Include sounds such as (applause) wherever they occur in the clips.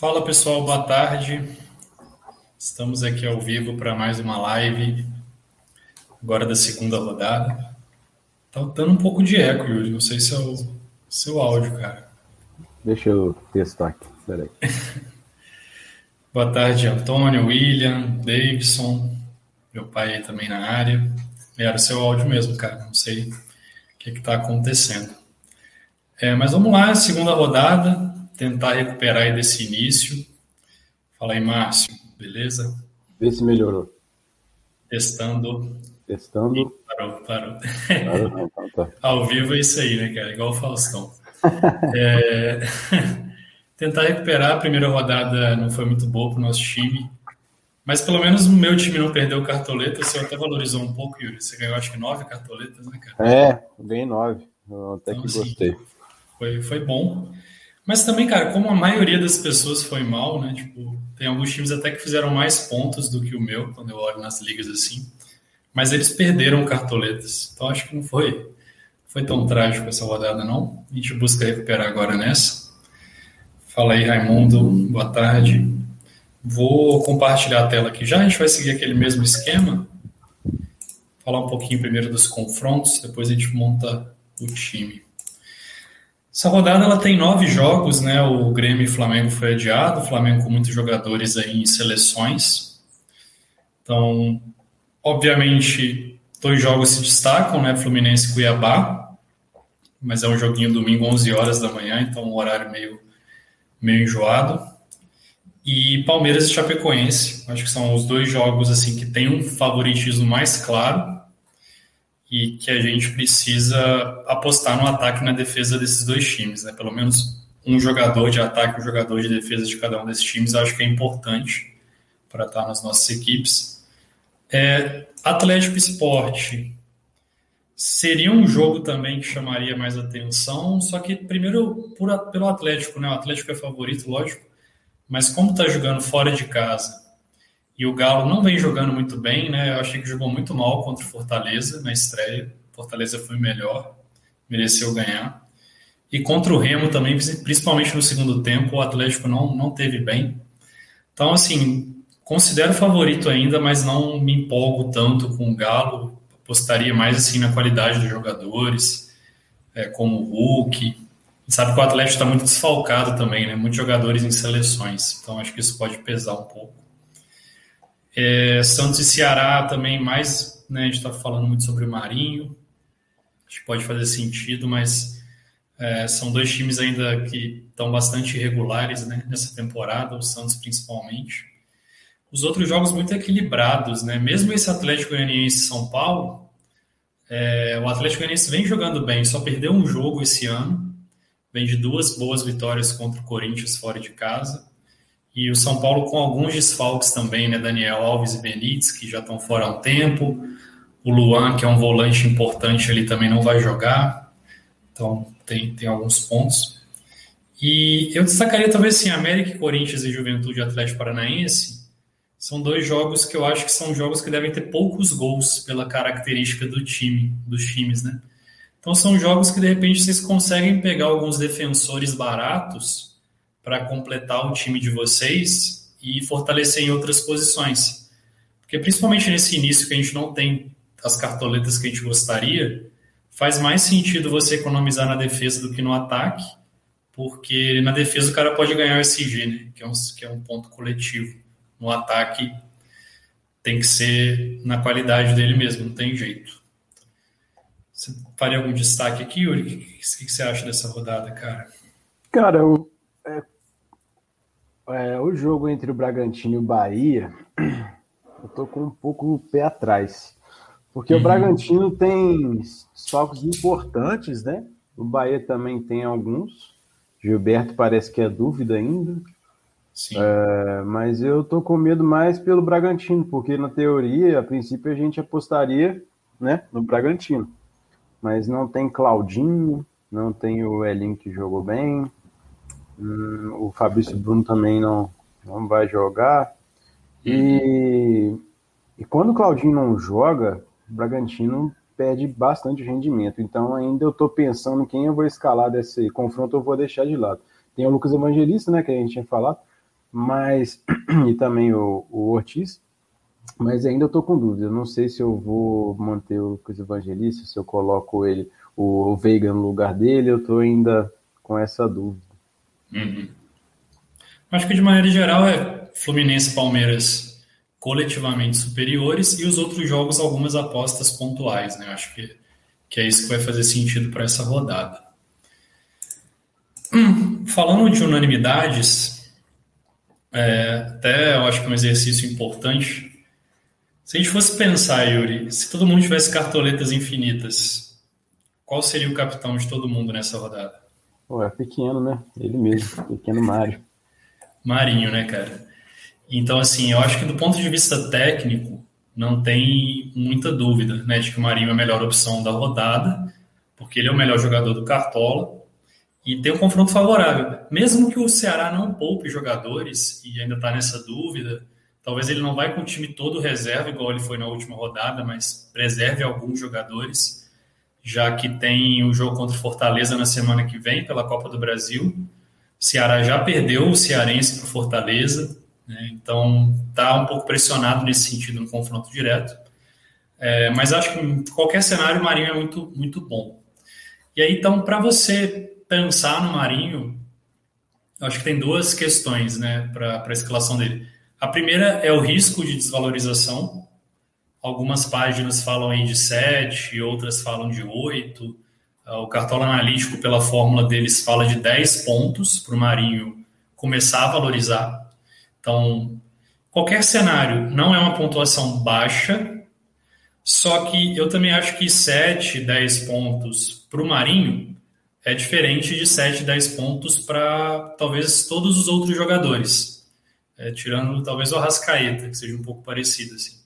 Fala pessoal, boa tarde. Estamos aqui ao vivo para mais uma live, agora da segunda rodada. Tá dando um pouco de eco, Yuri. Não sei se é o seu áudio, cara. Deixa eu testar aqui, peraí. (laughs) boa tarde, Antônio, William, Davidson, meu pai aí também na área. Era o seu áudio mesmo, cara. Não sei o que está acontecendo. É, mas vamos lá, segunda rodada tentar recuperar aí desse início. Fala aí, Márcio, beleza? Vê se melhorou. Testando. Testando. Ih, parou, parou. parou não, tá, tá. (laughs) Ao vivo é isso aí, né, cara? Igual o Faustão. (laughs) é... (laughs) Tentar recuperar. A primeira rodada não foi muito boa para o nosso time. Mas pelo menos o meu time não perdeu cartoleta. Você até valorizou um pouco, Yuri. Você ganhou acho que nove cartoletas, né, cara? É, ganhei nove. Eu até então, que assim, gostei. foi, foi bom. Mas também, cara, como a maioria das pessoas foi mal, né? Tipo, tem alguns times até que fizeram mais pontos do que o meu, quando eu olho nas ligas assim. Mas eles perderam cartoletas. Então acho que não foi, foi tão trágico essa rodada, não. A gente busca recuperar agora nessa. Fala aí, Raimundo. Boa tarde. Vou compartilhar a tela aqui já. A gente vai seguir aquele mesmo esquema. Falar um pouquinho primeiro dos confrontos, depois a gente monta o time. Essa rodada ela tem nove jogos, né? O Grêmio e Flamengo foi adiado, o Flamengo com muitos jogadores aí em seleções. Então, obviamente, dois jogos se destacam, né? Fluminense e Cuiabá, mas é um joguinho domingo 11 horas da manhã, então um horário meio meio enjoado. E Palmeiras e Chapecoense, acho que são os dois jogos assim que tem um favoritismo mais claro e que a gente precisa apostar no ataque e na defesa desses dois times, né? Pelo menos um jogador de ataque um jogador de defesa de cada um desses times, acho que é importante para estar nas nossas equipes. É, Atlético Esporte seria um jogo também que chamaria mais atenção, só que primeiro por, pelo Atlético, né? O Atlético é favorito, lógico, mas como está jogando fora de casa e o Galo não vem jogando muito bem, né? Eu achei que jogou muito mal contra o Fortaleza na estreia. Fortaleza foi melhor, mereceu ganhar. E contra o Remo também, principalmente no segundo tempo, o Atlético não, não teve bem. Então, assim, considero favorito ainda, mas não me empolgo tanto com o Galo. Apostaria mais assim na qualidade dos jogadores, é, como o Hulk. sabe que o Atlético está muito desfalcado também, né? Muitos jogadores em seleções. Então, acho que isso pode pesar um pouco. É, Santos e Ceará também, mais, né, a gente está falando muito sobre o Marinho, acho que pode fazer sentido, mas é, são dois times ainda que estão bastante irregulares né, nessa temporada, o Santos principalmente. Os outros jogos muito equilibrados, né? Mesmo esse Atlético Goianiense São Paulo, é, o Atlético Goianiense vem jogando bem, só perdeu um jogo esse ano, vem de duas boas vitórias contra o Corinthians fora de casa. E o São Paulo com alguns desfalques também, né? Daniel Alves e Benítez, que já estão fora há um tempo. O Luan, que é um volante importante ali, também não vai jogar. Então, tem, tem alguns pontos. E eu destacaria talvez assim, América, Corinthians e Juventude Atlético Paranaense são dois jogos que eu acho que são jogos que devem ter poucos gols pela característica do time, dos times, né? Então são jogos que de repente vocês conseguem pegar alguns defensores baratos para completar o time de vocês e fortalecer em outras posições. Porque principalmente nesse início que a gente não tem as cartoletas que a gente gostaria, faz mais sentido você economizar na defesa do que no ataque, porque na defesa o cara pode ganhar o SG, né? que, é um, que é um ponto coletivo. No ataque tem que ser na qualidade dele mesmo, não tem jeito. Você faria algum destaque aqui, Yuri? O que, que, que você acha dessa rodada, cara? Cara, eu é, é, o jogo entre o Bragantino e o Bahia, eu tô com um pouco o pé atrás. Porque uhum. o Bragantino tem socos importantes, né? O Bahia também tem alguns. Gilberto parece que é dúvida ainda. É, mas eu tô com medo mais pelo Bragantino, porque na teoria, a princípio, a gente apostaria né, no Bragantino. Mas não tem Claudinho, não tem o Elinho que jogou bem, Hum, o Fabrício Bruno também não, não vai jogar. E, e quando o Claudinho não joga, o Bragantino perde bastante rendimento. Então ainda eu estou pensando quem eu vou escalar desse confronto, eu vou deixar de lado. Tem o Lucas Evangelista, né, que a gente tinha falado, mas (clears throat) e também o, o Ortiz, mas ainda eu tô com dúvida. Eu não sei se eu vou manter o Chris Evangelista, se eu coloco ele, o, o Veiga no lugar dele, eu tô ainda com essa dúvida. Uhum. Acho que de maneira geral é Fluminense Palmeiras coletivamente superiores e os outros jogos algumas apostas pontuais, né? Acho que, que é isso que vai fazer sentido para essa rodada. Hum, falando de unanimidades, é, até eu acho que é um exercício importante. Se a gente fosse pensar, Yuri, se todo mundo tivesse cartoletas infinitas, qual seria o capitão de todo mundo nessa rodada? Pô, é pequeno, né? Ele mesmo, pequeno Mário. Marinho, né, cara? Então, assim, eu acho que do ponto de vista técnico, não tem muita dúvida, né, de que o Marinho é a melhor opção da rodada, porque ele é o melhor jogador do Cartola e tem um confronto favorável. Mesmo que o Ceará não poupe jogadores e ainda está nessa dúvida, talvez ele não vai com o time todo reserva, igual ele foi na última rodada, mas preserve alguns jogadores já que tem o jogo contra Fortaleza na semana que vem pela Copa do Brasil. O Ceará já perdeu o Cearense para Fortaleza, né? então está um pouco pressionado nesse sentido no confronto direto. É, mas acho que em qualquer cenário o Marinho é muito, muito bom. E aí, então, para você pensar no Marinho, acho que tem duas questões né, para a escalação dele. A primeira é o risco de desvalorização, Algumas páginas falam aí de 7, outras falam de 8. Ah, o cartola analítico, pela fórmula deles, fala de 10 pontos para o Marinho começar a valorizar. Então, qualquer cenário não é uma pontuação baixa, só que eu também acho que 7, 10 pontos para o Marinho é diferente de 7, 10 pontos para talvez todos os outros jogadores. É, tirando talvez o Arrascaeta, que seja um pouco parecido assim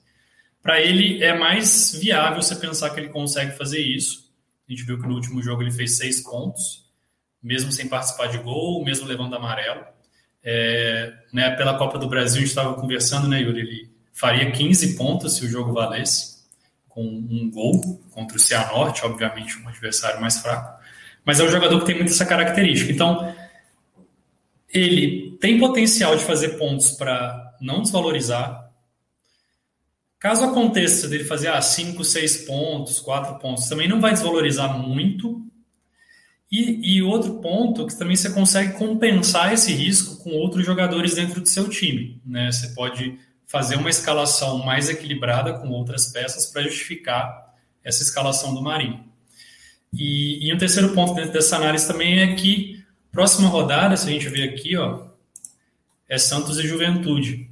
para ele é mais viável você pensar que ele consegue fazer isso. A gente viu que no último jogo ele fez seis pontos, mesmo sem participar de gol, mesmo levando amarelo. É, né, pela Copa do Brasil, a gente estava conversando, né, Yuri? Ele faria 15 pontos se o jogo valesse, com um gol contra o Cianorte, obviamente, um adversário mais fraco. Mas é um jogador que tem muito essa característica. Então, ele tem potencial de fazer pontos para não desvalorizar, Caso aconteça dele fazer ah, 5, 6 pontos, 4 pontos, também não vai desvalorizar muito. E, e, outro ponto que também você consegue compensar esse risco com outros jogadores dentro do seu time. Né? Você pode fazer uma escalação mais equilibrada com outras peças para justificar essa escalação do Marinho. E, e um terceiro ponto dentro dessa análise também é que próxima rodada, se a gente ver aqui, ó, é Santos e Juventude.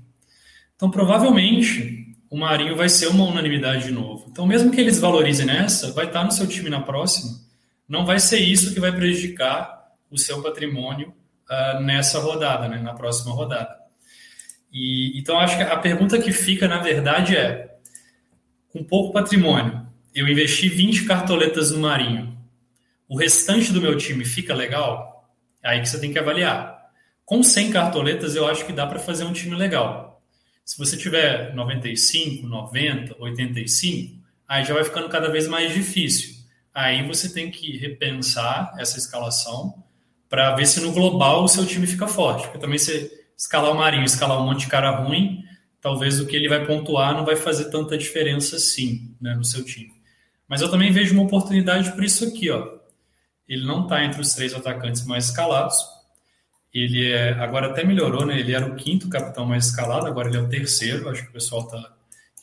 Então, provavelmente, o Marinho vai ser uma unanimidade de novo. Então, mesmo que eles valorizem nessa, vai estar no seu time na próxima. Não vai ser isso que vai prejudicar o seu patrimônio uh, nessa rodada, né, na próxima rodada. E, então, acho que a pergunta que fica, na verdade, é: com pouco patrimônio, eu investi 20 cartoletas no Marinho, o restante do meu time fica legal? É aí que você tem que avaliar. Com 100 cartoletas, eu acho que dá para fazer um time legal. Se você tiver 95, 90, 85, aí já vai ficando cada vez mais difícil. Aí você tem que repensar essa escalação para ver se no global o seu time fica forte. Porque também se escalar o Marinho, escalar um monte de cara ruim, talvez o que ele vai pontuar não vai fazer tanta diferença assim né, no seu time. Mas eu também vejo uma oportunidade por isso aqui. Ó. Ele não está entre os três atacantes mais escalados, ele é, agora até melhorou, né? Ele era o quinto capitão mais escalado, agora ele é o terceiro. Acho que o pessoal está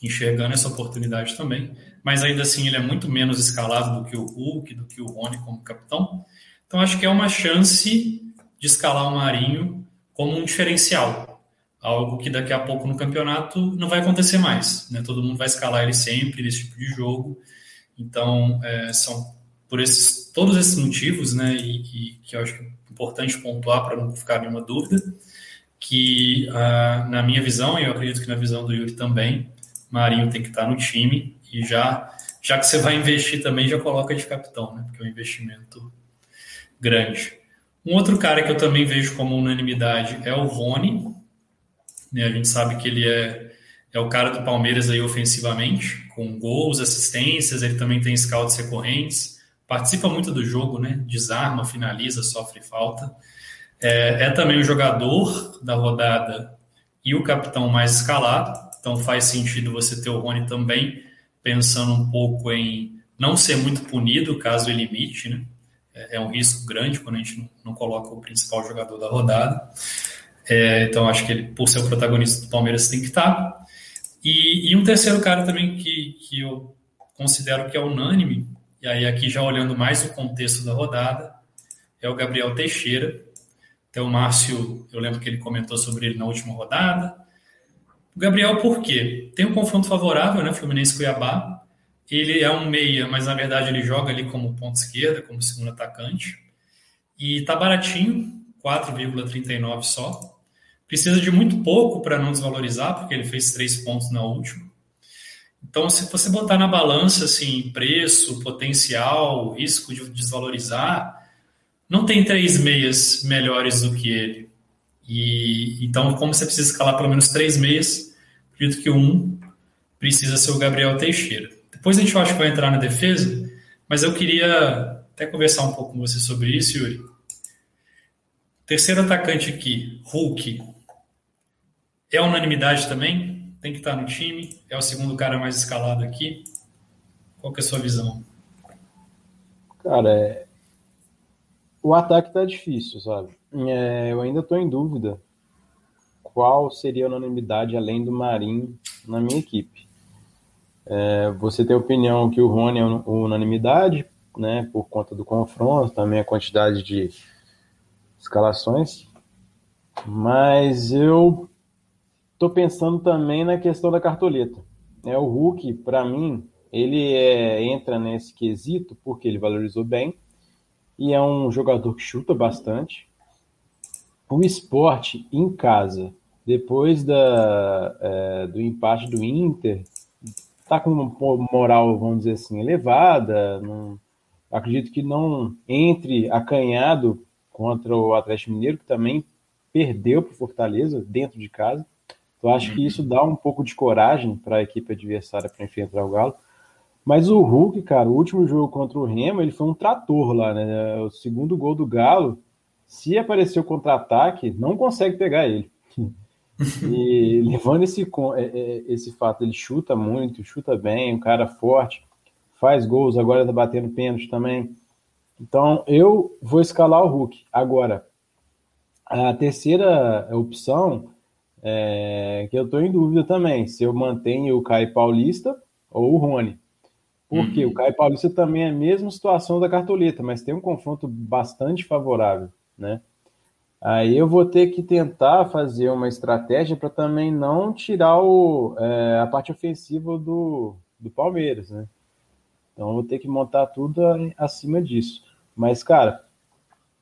enxergando essa oportunidade também. Mas ainda assim, ele é muito menos escalado do que o Hulk, do que o Rony como capitão. Então, acho que é uma chance de escalar o Marinho como um diferencial. Algo que daqui a pouco no campeonato não vai acontecer mais. Né? Todo mundo vai escalar ele sempre nesse tipo de jogo. Então, é, são por esses, todos esses motivos, né? E, e que eu acho que importante pontuar para não ficar nenhuma dúvida, que uh, na minha visão, e eu acredito que na visão do Yuri também, Marinho tem que estar no time e já, já que você vai investir também, já coloca de capitão, né? Porque é um investimento grande. Um outro cara que eu também vejo como unanimidade é o Rony. Né? A gente sabe que ele é, é o cara do Palmeiras aí ofensivamente, com gols, assistências, ele também tem scouts recorrentes participa muito do jogo, né? Desarma, finaliza, sofre falta. É, é também o jogador da rodada e o capitão mais escalado, então faz sentido você ter o Rony também pensando um pouco em não ser muito punido caso ele imite, né? É, é um risco grande quando a gente não, não coloca o principal jogador da rodada. É, então acho que ele, por ser o protagonista do Palmeiras, tem que estar. E, e um terceiro cara também que, que eu considero que é unânime, e aí aqui já olhando mais o contexto da rodada, é o Gabriel Teixeira. Então o Márcio, eu lembro que ele comentou sobre ele na última rodada. O Gabriel, por quê? Tem um confronto favorável, né? Fluminense-Cuiabá. Ele é um meia, mas na verdade ele joga ali como ponta esquerda, como segundo atacante. E tá baratinho, 4,39 só. Precisa de muito pouco para não desvalorizar, porque ele fez três pontos na última. Então, se você botar na balança assim, preço, potencial, risco de desvalorizar, não tem três meias melhores do que ele. E então, como você precisa escalar pelo menos três meias, acredito que um precisa ser o Gabriel Teixeira. Depois a gente acho que vai entrar na defesa, mas eu queria até conversar um pouco com você sobre isso, Yuri. Terceiro atacante aqui, Hulk. É unanimidade também? Tem que estar no time? É o segundo cara mais escalado aqui? Qual que é a sua visão? Cara, é... o ataque tá difícil, sabe? É, eu ainda estou em dúvida qual seria a unanimidade além do Marinho na minha equipe. É, você tem a opinião que o Rony é unanimidade, né, por conta do confronto, também a quantidade de escalações, mas eu Estou pensando também na questão da cartoleta. É, o Hulk, para mim, ele é, entra nesse quesito porque ele valorizou bem e é um jogador que chuta bastante. O esporte em casa, depois da, é, do empate do Inter, está com uma moral, vamos dizer assim, elevada. Não, acredito que não entre acanhado contra o Atlético Mineiro, que também perdeu para o Fortaleza dentro de casa. Então, acho que isso dá um pouco de coragem para a equipe adversária para enfrentar o Galo. Mas o Hulk, cara, o último jogo contra o Remo, ele foi um trator lá, né? O segundo gol do Galo, se aparecer o contra-ataque, não consegue pegar ele. E (laughs) levando esse, é, é, esse fato, ele chuta muito, chuta bem, um cara forte, faz gols, agora tá batendo pênalti também. Então, eu vou escalar o Hulk. Agora, a terceira opção é, que eu estou em dúvida também se eu mantenho o Caio Paulista ou o Rony. Porque uhum. o Caio Paulista também é a mesma situação da cartoleta, mas tem um confronto bastante favorável, né? Aí eu vou ter que tentar fazer uma estratégia para também não tirar o, é, a parte ofensiva do, do Palmeiras, né? Então eu vou ter que montar tudo acima disso. Mas, cara,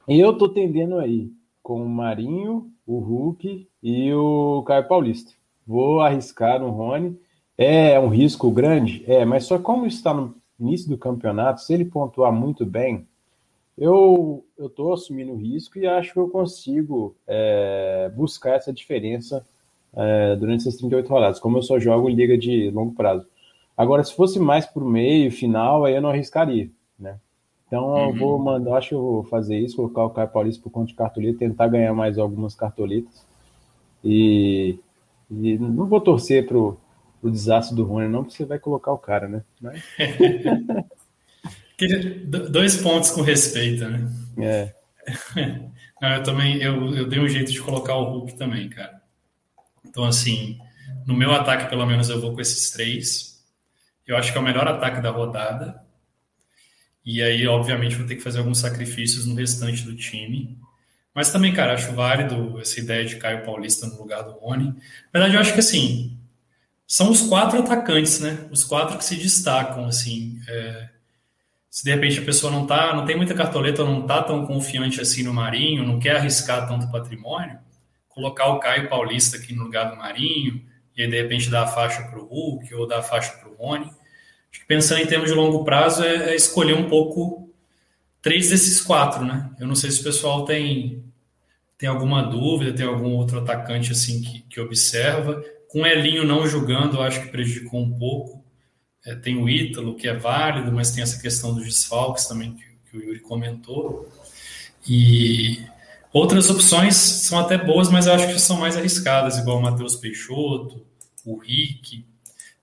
eu tô tendendo aí com o Marinho, o Hulk e o Caio Paulista. Vou arriscar no Rony. É um risco grande? É, mas só como está no início do campeonato, se ele pontuar muito bem, eu estou assumindo o risco e acho que eu consigo é, buscar essa diferença é, durante essas 38 rodadas, como eu só jogo liga de longo prazo. Agora, se fosse mais para o meio, final, aí eu não arriscaria, né? Então eu vou uhum. mandar, acho que eu vou fazer isso, colocar o Caio Paulista por conta de cartoleta, tentar ganhar mais algumas cartoletas. E, e não vou torcer pro, pro desastre do Rony, não, porque você vai colocar o cara, né? Mas... (laughs) Dois pontos com respeito, né? É. (laughs) Não, eu também eu, eu dei um jeito de colocar o Hulk também, cara. Então, assim, no meu ataque, pelo menos, eu vou com esses três. Eu acho que é o melhor ataque da rodada. E aí, obviamente, vou ter que fazer alguns sacrifícios no restante do time. Mas também, cara, acho válido essa ideia de Caio Paulista no lugar do Rony. Na verdade, eu acho que assim, são os quatro atacantes, né? Os quatro que se destacam, assim. É... se de repente a pessoa não tá, não tem muita cartoleta, não tá tão confiante assim no Marinho, não quer arriscar tanto patrimônio, colocar o Caio Paulista aqui no lugar do Marinho, e aí de repente dar a faixa para o Hulk ou dar a faixa para o Rony Acho que pensando em termos de longo prazo é, é, escolher um pouco três desses quatro, né? Eu não sei se o pessoal tem, tem alguma dúvida, tem algum outro atacante assim que, que observa. Com o Elinho não jogando, acho que prejudicou um pouco. É, tem o Ítalo, que é válido, mas tem essa questão dos desfalques também que, que o Yuri comentou. E Outras opções são até boas, mas eu acho que são mais arriscadas, igual o Matheus Peixoto, o Rick.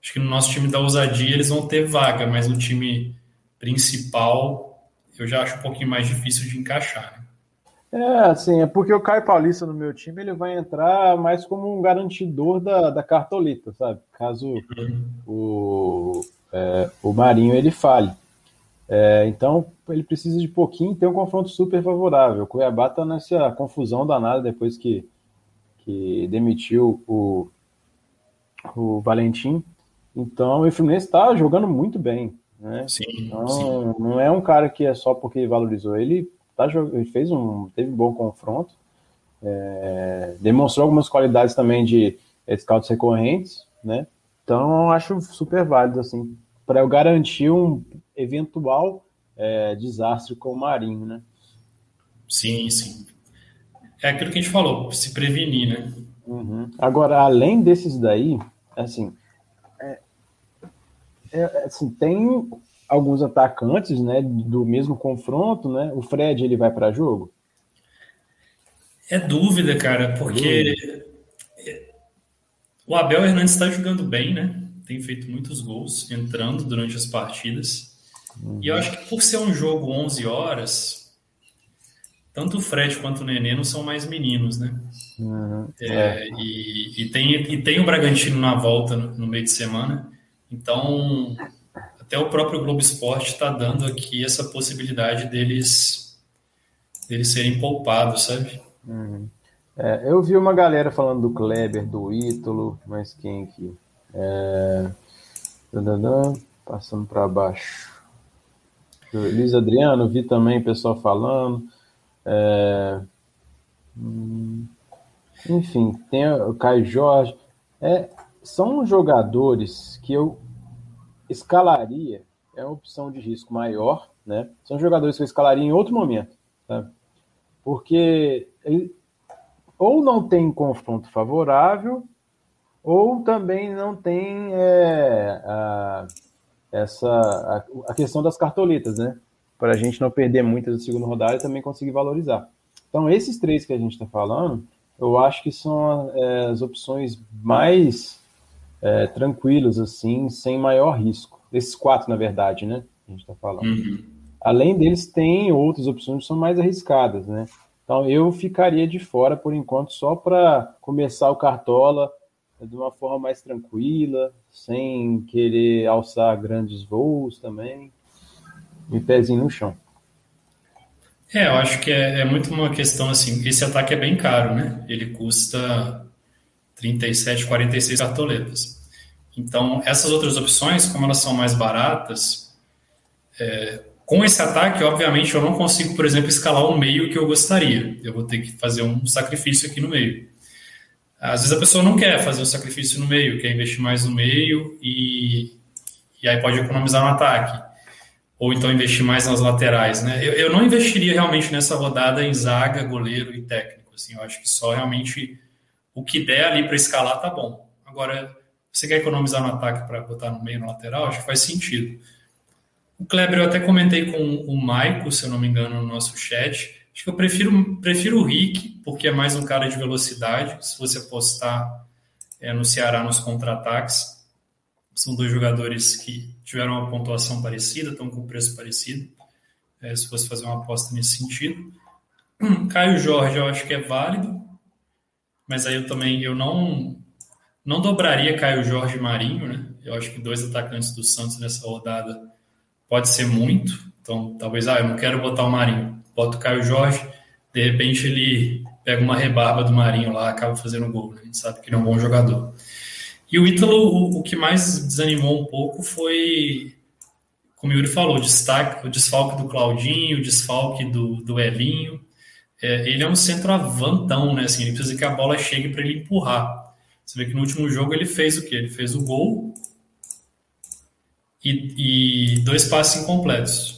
Acho que no nosso time da ousadia eles vão ter vaga, mas no time principal eu já acho um pouquinho mais difícil de encaixar. É, assim, é porque o Caio Paulista no meu time ele vai entrar mais como um garantidor da, da cartoleta, sabe? Caso uhum. o, é, o Marinho ele fale. É, então ele precisa de pouquinho ter um confronto super favorável. O Cuiabá está nessa confusão danada depois que, que demitiu o, o Valentim. Então o Fluminense está jogando muito bem. Né? Sim, então sim. não é um cara que é só porque valorizou. Ele, tá, ele fez um, teve um bom confronto. É, demonstrou algumas qualidades também de scouts recorrentes, né? Então acho super válido assim para eu garantir um eventual é, desastre com o Marinho, né? Sim, sim. É aquilo que a gente falou, se prevenir, né? Uhum. Agora, além desses daí, assim, é, é, assim, tem alguns atacantes, né, do mesmo confronto, né? O Fred ele vai para jogo? É dúvida, cara, porque o Abel Hernandes está jogando bem, né? tem feito muitos gols entrando durante as partidas. Uhum. E eu acho que por ser um jogo 11 horas, tanto o Fred quanto o Nenê não são mais meninos, né? Uhum. É, é. E, e, tem, e tem o Bragantino na volta no, no meio de semana. Então, até o próprio Globo Esporte está dando aqui essa possibilidade deles, deles serem poupados, sabe? Uhum. É, eu vi uma galera falando do Kleber, do Ítalo, mas quem aqui? É... Passando para baixo. Luiz Adriano, vi também pessoal falando. É... Hum, enfim, tem o Caio Jorge. É, são jogadores que eu escalaria, é uma opção de risco maior, né? São jogadores que eu escalaria em outro momento, tá? porque ele, ou não tem confronto favorável, ou também não tem é, a, essa a, a, questão das cartoletas, né? Para a gente não perder muitas da segunda rodada e também conseguir valorizar. Então, esses três que a gente está falando, eu acho que são é, as opções mais é, tranquilas, assim, sem maior risco. Esses quatro, na verdade, né? A gente está falando. Uhum. Além deles, tem outras opções que são mais arriscadas, né? Então, eu ficaria de fora, por enquanto, só para começar o Cartola, de uma forma mais tranquila, sem querer alçar grandes voos também, e pezinho no chão. É, eu acho que é, é, muito uma questão assim, esse ataque é bem caro, né? Ele custa 37, 46 cartoletas. Então, essas outras opções, como elas são mais baratas, é, com esse ataque, obviamente, eu não consigo, por exemplo, escalar o meio que eu gostaria. Eu vou ter que fazer um sacrifício aqui no meio. Às vezes a pessoa não quer fazer o sacrifício no meio, quer investir mais no meio e, e aí pode economizar no ataque. Ou então investir mais nas laterais, né? Eu, eu não investiria realmente nessa rodada em zaga, goleiro e técnico. Assim, eu acho que só realmente o que der ali para escalar tá bom. Agora, você quer economizar no ataque para botar no meio, no lateral, acho que faz sentido. O Kleber, eu até comentei com o Maico, se eu não me engano, no nosso chat. Acho que eu prefiro, prefiro o Rick, porque é mais um cara de velocidade. Se você apostar é, no Ceará nos contra-ataques, são dois jogadores que tiveram uma pontuação parecida, estão com preço parecido. É, se fosse fazer uma aposta nesse sentido. Caio Jorge, eu acho que é válido, mas aí eu também eu não não dobraria Caio Jorge Marinho, né? Eu acho que dois atacantes do Santos nessa rodada pode ser muito. Então, talvez, ah, eu não quero botar o Marinho bota o Caio Jorge, de repente ele pega uma rebarba do Marinho lá, acaba fazendo gol. Né? A gente sabe que ele é um bom jogador. E o Ítalo, o, o que mais desanimou um pouco foi, como o Yuri falou, o, destaque, o desfalque do Claudinho, o desfalque do, do Elinho. É, ele é um centroavantão, né? Assim, ele precisa que a bola chegue para ele empurrar. Você vê que no último jogo ele fez o quê? Ele fez o gol e, e dois passes incompletos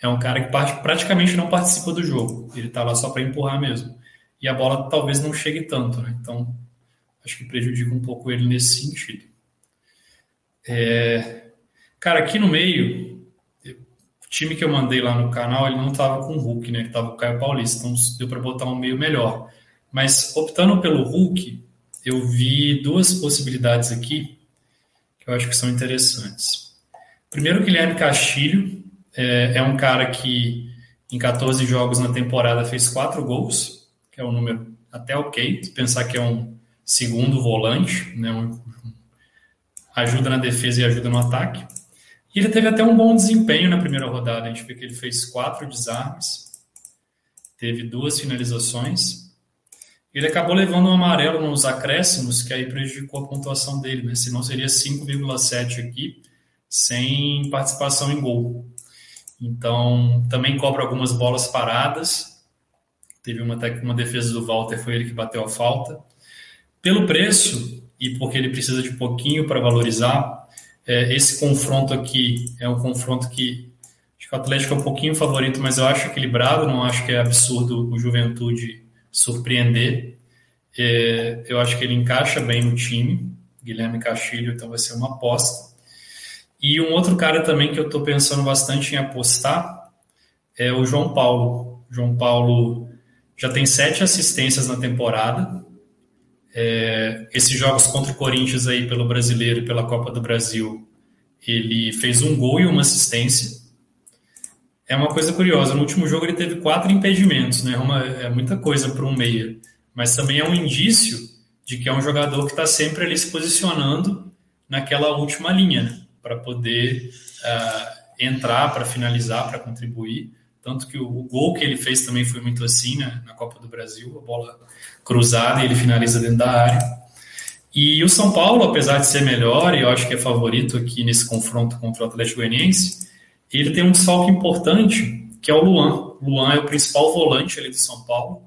é um cara que praticamente não participa do jogo. Ele está lá só para empurrar mesmo. E a bola talvez não chegue tanto, né? Então, acho que prejudica um pouco ele nesse sentido. É... Cara, aqui no meio, time que eu mandei lá no canal, ele não estava com o Hulk, né? Ele estava o Caio Paulista, então deu para botar um meio melhor. Mas optando pelo Hulk, eu vi duas possibilidades aqui que eu acho que são interessantes. Primeiro, Guilherme Castilho é, é um cara que em 14 jogos na temporada fez quatro gols, que é um número até ok, pensar que é um segundo volante, né? Um, ajuda na defesa e ajuda no ataque. E ele teve até um bom desempenho na primeira rodada. A gente vê que ele fez quatro desarmes, teve duas finalizações. Ele acabou levando um amarelo nos acréscimos, que aí prejudicou a pontuação dele, né? Senão seria 5,7 aqui, sem participação em gol. Então, também cobra algumas bolas paradas. Teve uma, uma defesa do Walter, foi ele que bateu a falta. Pelo preço, e porque ele precisa de pouquinho para valorizar, é, esse confronto aqui é um confronto que acho que o Atlético é um pouquinho favorito, mas eu acho equilibrado, não acho que é absurdo o Juventude surpreender. É, eu acho que ele encaixa bem no time, Guilherme Castilho, então vai ser uma aposta. E um outro cara também que eu estou pensando bastante em apostar é o João Paulo. João Paulo já tem sete assistências na temporada, é, esses jogos contra o Corinthians aí pelo Brasileiro e pela Copa do Brasil, ele fez um gol e uma assistência. É uma coisa curiosa, no último jogo ele teve quatro impedimentos, né? Uma, é muita coisa para um meia, mas também é um indício de que é um jogador que está sempre ali se posicionando naquela última linha, né? para poder uh, entrar, para finalizar, para contribuir. Tanto que o, o, gol que ele fez também foi muito assim né? na Copa do Brasil, a bola cruzada e ele finaliza dentro da área. E o São Paulo, apesar de ser melhor, e eu acho que é favorito aqui nesse confronto contra o Atlético Goianiense, ele tem um salto importante, que é o Luan. O Luan é o principal volante ali do São Paulo.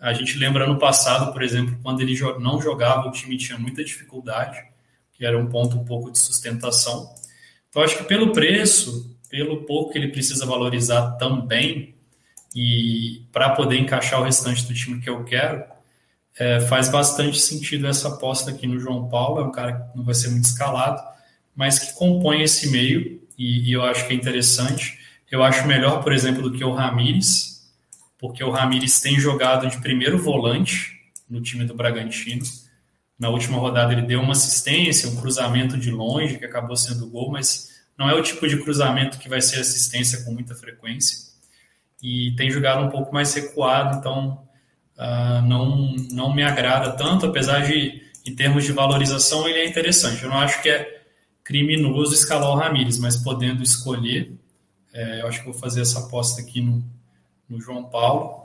A gente lembra no passado, por exemplo, quando ele não jogava, o time tinha muita dificuldade, que era um ponto um pouco de sustentação. Então, acho que pelo preço, pelo pouco que ele precisa valorizar também, e para poder encaixar o restante do time que eu quero, é, faz bastante sentido essa aposta aqui no João Paulo. É um cara que não vai ser muito escalado, mas que compõe esse meio e, e eu acho que é interessante. Eu acho melhor, por exemplo, do que o Ramires, porque o Ramires tem jogado de primeiro volante no time do Bragantino. Na última rodada ele deu uma assistência, um cruzamento de longe que acabou sendo gol, mas não é o tipo de cruzamento que vai ser assistência com muita frequência. E tem jogado um pouco mais recuado, então uh, não, não me agrada tanto, apesar de, em termos de valorização, ele é interessante. Eu não acho que é criminoso escalar o Ramires, mas podendo escolher, é, eu acho que vou fazer essa aposta aqui no, no João Paulo.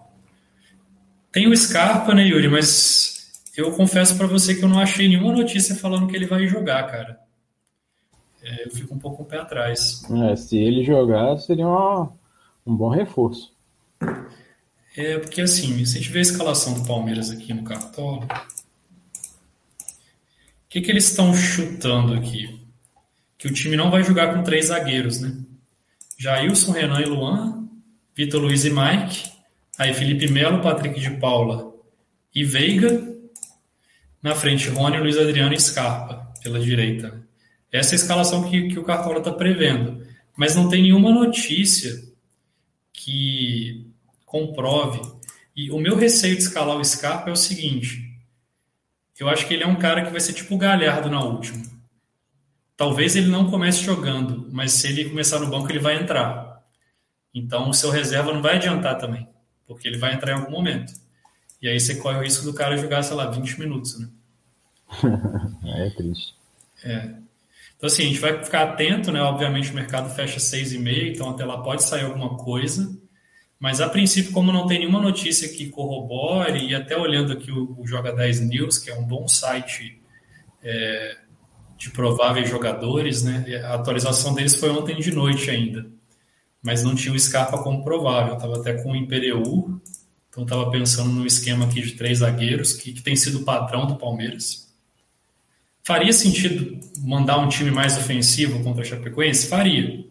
Tem o Scarpa, né, Yuri? Mas eu confesso para você que eu não achei nenhuma notícia falando que ele vai jogar, cara. É, eu fico um pouco com o pé atrás. É, se ele jogar, seria uma, um bom reforço. É porque assim, se a gente vê a escalação do Palmeiras aqui no Cartola, o que, que eles estão chutando aqui? Que o time não vai jogar com três zagueiros, né? Jailson, Renan e Luan, Vitor Luiz e Mike, aí Felipe Melo, Patrick de Paula e Veiga, na frente Rony, Luiz Adriano e Scarpa, pela direita. Essa é a escalação que, que o Cartola está prevendo. Mas não tem nenhuma notícia que comprove. E o meu receio de escalar o Scarpa é o seguinte: eu acho que ele é um cara que vai ser tipo o Galhardo na última. Talvez ele não comece jogando, mas se ele começar no banco, ele vai entrar. Então o seu reserva não vai adiantar também, porque ele vai entrar em algum momento. E aí você corre o risco do cara jogar, sei lá, 20 minutos, né? (laughs) é triste. É. Então, assim, a gente vai ficar atento, né? Obviamente o mercado fecha seis e meia, então até lá pode sair alguma coisa. Mas a princípio, como não tem nenhuma notícia que corrobore, e até olhando aqui o, o Joga 10 News, que é um bom site é, de prováveis jogadores, né? A atualização deles foi ontem de noite ainda. Mas não tinha o Scarpa como provável. Estava até com o Impereu, então estava pensando no esquema aqui de três zagueiros, que, que tem sido o padrão do Palmeiras. Faria sentido mandar um time mais ofensivo contra a Chapecoense? Faria.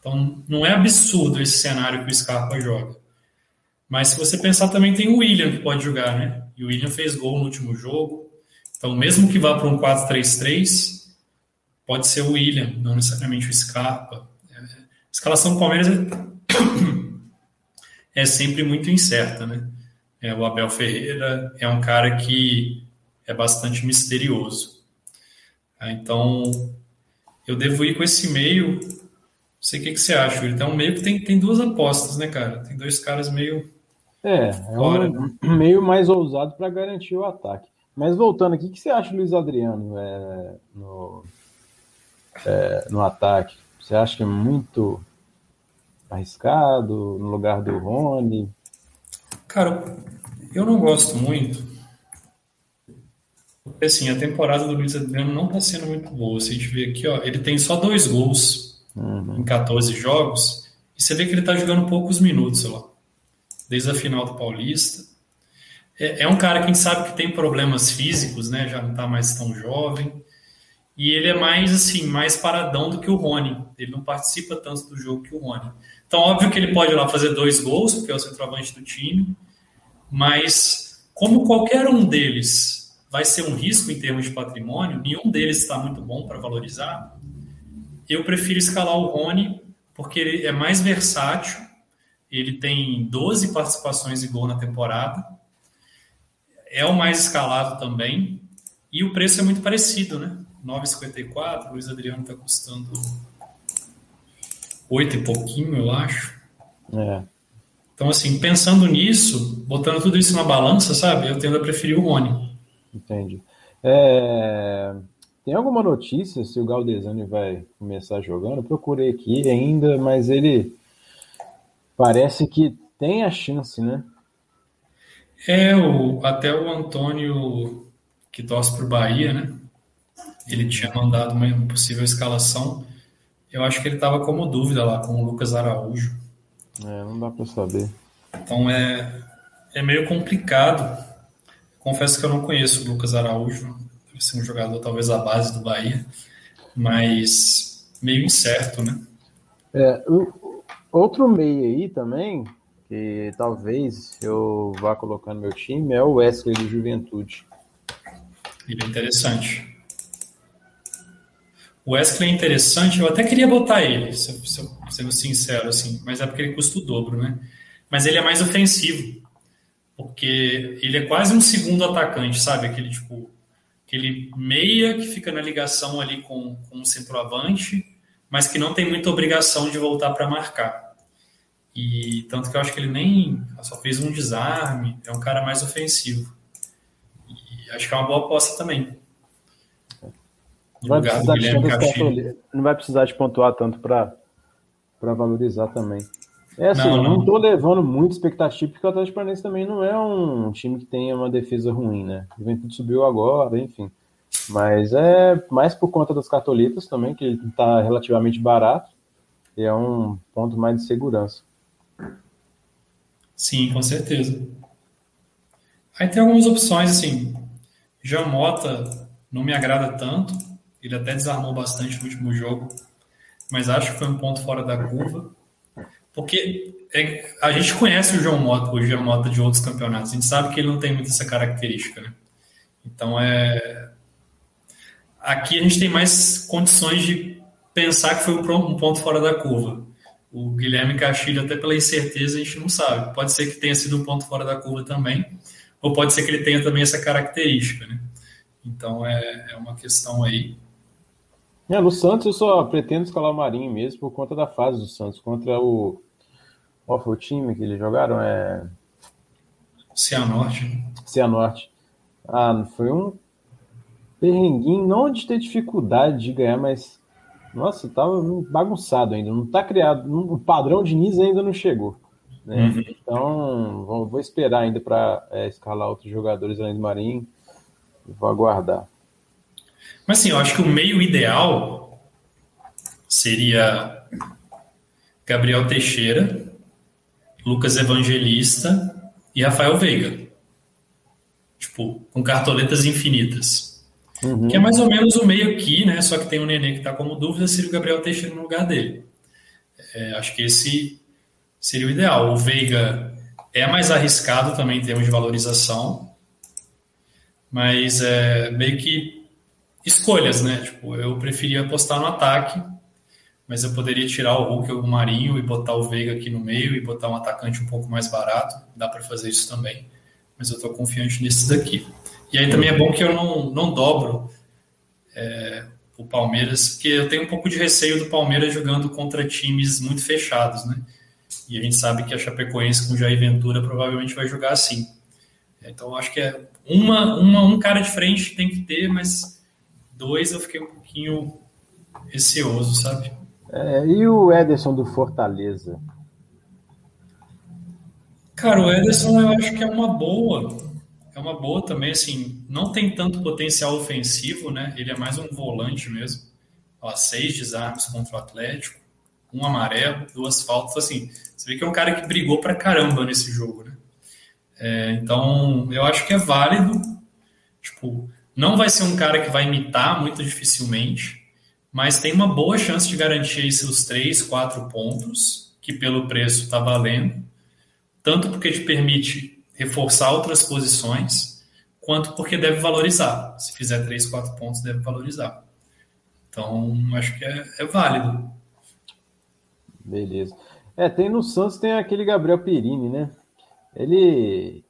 Então, não é absurdo esse cenário que o Scarpa joga. Mas se você pensar, também tem o William que pode jogar, né? E o William fez gol no último jogo. Então, mesmo que vá para um 4-3-3, pode ser o William, não necessariamente o Scarpa. É, escalação do Palmeiras é, (coughs) é sempre muito incerta, né? É, o Abel Ferreira é um cara que é bastante misterioso. Ah, então, eu devo ir com esse meio. Não sei o que, que você acha, Ele Então, um meio que tem, tem duas apostas, né, cara? Tem dois caras meio. É, é um né? (clears throat) meio mais ousado para garantir o ataque. Mas voltando aqui, o que você acha, Luiz Adriano, é, no, é, no ataque? Você acha que é muito arriscado no lugar do Rony? Cara, eu não gosto muito. Porque, assim, a temporada do Luiz Adriano não está sendo muito boa. Se a gente vê aqui, ó, ele tem só dois gols uhum. em 14 jogos. E você vê que ele está jogando poucos minutos lá. Desde a final do Paulista. É, é, um cara que a gente sabe que tem problemas físicos, né? Já não está mais tão jovem. E ele é mais assim, mais paradão do que o Rony. Ele não participa tanto do jogo que o Rony. Então, óbvio que ele pode ir lá fazer dois gols, porque é o centroavante do time. Mas, como qualquer um deles vai ser um risco em termos de patrimônio, nenhum deles está muito bom para valorizar, eu prefiro escalar o Rony, porque ele é mais versátil, ele tem 12 participações em gol na temporada, é o mais escalado também, e o preço é muito parecido, né? 9,54, o Luiz Adriano está custando 8 e pouquinho, eu acho. É. Então, assim, pensando nisso, botando tudo isso na balança, sabe? Eu tendo a preferir o Rony. Entendi. É... Tem alguma notícia se o Galdesani vai começar jogando? Eu procurei aqui ainda, mas ele parece que tem a chance, né? É, o, até o Antônio, que torce para o Bahia, né? Ele tinha mandado uma possível escalação. Eu acho que ele estava como dúvida lá com o Lucas Araújo. É, não dá para saber. Então é, é meio complicado. Confesso que eu não conheço o Lucas Araújo, deve ser um jogador talvez à base do Bahia, mas meio incerto, né? É, outro meio aí também, que talvez eu vá colocar no meu time, é o Wesley do Juventude. Ele é interessante. O Wesley é interessante, eu até queria botar ele, sendo sincero, assim, mas é porque ele custa o dobro, né? Mas ele é mais ofensivo, porque ele é quase um segundo atacante, sabe? Aquele tipo, aquele meia que fica na ligação ali com, com o centroavante, mas que não tem muita obrigação de voltar para marcar. E tanto que eu acho que ele nem só fez um desarme, é um cara mais ofensivo. E acho que é uma boa aposta também. Vai de não vai precisar de pontuar tanto para valorizar também. É assim, não, não. tô levando muita expectativa, porque o Atlético Paranaense também não é um time que tenha uma defesa ruim, né? O Juventude subiu agora, enfim. Mas é mais por conta das cartolitas também, que ele tá relativamente barato. E é um ponto mais de segurança. Sim, com certeza. Aí tem algumas opções, assim. Jamota não me agrada tanto. Ele até desarmou bastante no último jogo, mas acho que foi um ponto fora da curva. Porque é, a gente conhece o João Mota, o João Mota de outros campeonatos, a gente sabe que ele não tem muito essa característica, né? Então é. Aqui a gente tem mais condições de pensar que foi um ponto fora da curva. O Guilherme Castilho, até pela incerteza, a gente não sabe. Pode ser que tenha sido um ponto fora da curva também, ou pode ser que ele tenha também essa característica, né? Então é, é uma questão aí. É, no Santos eu só pretendo escalar o Marinho mesmo por conta da fase do Santos. Contra o. Qual foi o time que eles jogaram? É. Cianorte. Cianorte. Ah, foi um perrenguinho, não de ter dificuldade de ganhar, mas. Nossa, tava bagunçado ainda. Não tá criado. O padrão de Nis ainda não chegou. Né? Uhum. Então, vou, vou, esperar ainda para é, escalar outros jogadores além do Marinho. Vou aguardar. Mas assim, eu acho que o meio ideal seria Gabriel Teixeira, Lucas Evangelista e Rafael Veiga. Tipo, com cartoletas infinitas. Uhum. Que é mais ou menos o meio aqui, né? Só que tem o Nenê que está como dúvida, seria o Gabriel Teixeira no lugar dele. É, acho que esse seria o ideal. O Veiga é mais arriscado também em termos de valorização, mas é meio que escolhas, né? Tipo, eu preferia apostar no ataque, mas eu poderia tirar o Hulk ou o Marinho e botar o Veiga aqui no meio e botar um atacante um pouco mais barato. Dá para fazer isso também, mas eu estou confiante nesses daqui. E aí também é bom que eu não, não dobro é, o Palmeiras, porque eu tenho um pouco de receio do Palmeiras jogando contra times muito fechados, né? E a gente sabe que a Chapecoense com Jair Ventura provavelmente vai jogar assim. Então acho que é uma, uma, um cara de frente tem que ter, mas dois eu fiquei um pouquinho receoso, sabe? É, e o Ederson do Fortaleza? Cara, o Ederson eu acho que é uma boa. É uma boa também, assim, não tem tanto potencial ofensivo, né? Ele é mais um volante mesmo. Ó, seis desarmes contra o Atlético, um amarelo, duas faltas, assim. Você vê que é um cara que brigou pra caramba nesse jogo, né? É, então, eu acho que é válido. Tipo, não vai ser um cara que vai imitar muito dificilmente, mas tem uma boa chance de garantir seus três, quatro pontos, que pelo preço está valendo, tanto porque te permite reforçar outras posições, quanto porque deve valorizar. Se fizer três, quatro pontos, deve valorizar. Então, acho que é, é válido. Beleza. É, tem no Santos tem aquele Gabriel Perini, né? Ele,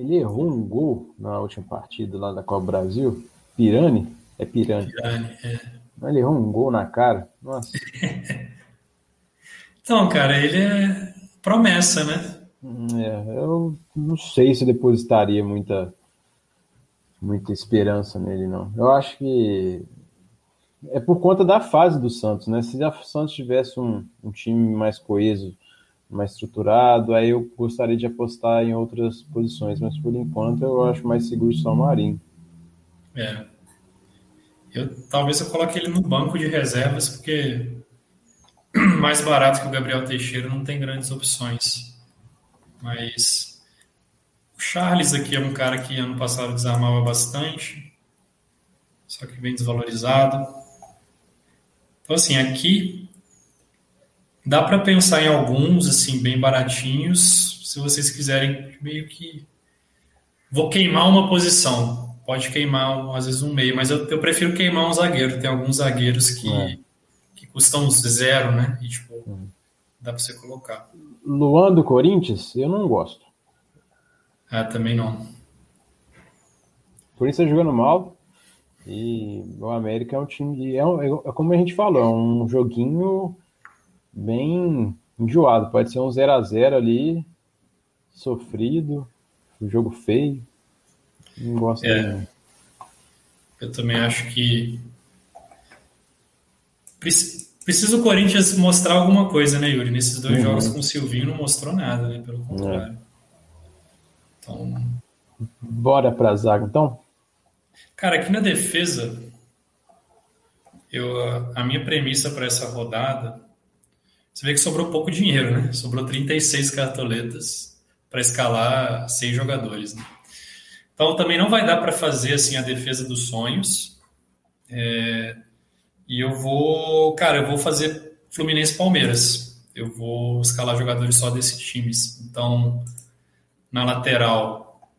ele errou um gol na última partida lá da Copa Brasil. Pirani? É Pirani. Pirani, é. Ele errou um gol na cara. Nossa. (laughs) então, cara, ele é promessa, né? É, eu não sei se depositaria muita, muita esperança nele, não. Eu acho que é por conta da fase do Santos, né? Se o Santos tivesse um, um time mais coeso, mais estruturado, aí eu gostaria de apostar em outras posições, mas por enquanto eu acho mais seguro só o Marinho. É. Eu, talvez eu coloque ele no banco de reservas, porque (clears throat) mais barato que o Gabriel Teixeira não tem grandes opções. Mas o Charles aqui é um cara que ano passado desarmava bastante, só que bem desvalorizado. Então assim, aqui Dá para pensar em alguns, assim, bem baratinhos, se vocês quiserem meio que. Vou queimar uma posição. Pode queimar, às vezes, um meio, mas eu, eu prefiro queimar um zagueiro. Tem alguns zagueiros que, é. que custam zero, né? E, tipo, hum. dá para você colocar. Luan do Corinthians, eu não gosto. Ah, também não. O Corinthians tá jogando mal. E o América é um time de. É, um, é como a gente falou, é um joguinho bem enjoado. Pode ser um 0 a 0 ali, sofrido, um jogo feio. Não gosto é, Eu também acho que precisa o Corinthians mostrar alguma coisa, né, Yuri? Nesses dois uhum. jogos com o Silvinho não mostrou nada, né? Pelo contrário. É. Então. Bora pra zaga, então? Cara, aqui na defesa, eu, a minha premissa para essa rodada você vê que sobrou pouco dinheiro, né? Sobrou 36 cartoletas para escalar seis jogadores. Né? Então também não vai dar para fazer assim a defesa dos sonhos. É... E eu vou, cara, eu vou fazer Fluminense Palmeiras. Eu vou escalar jogadores só desses times. Então, na lateral,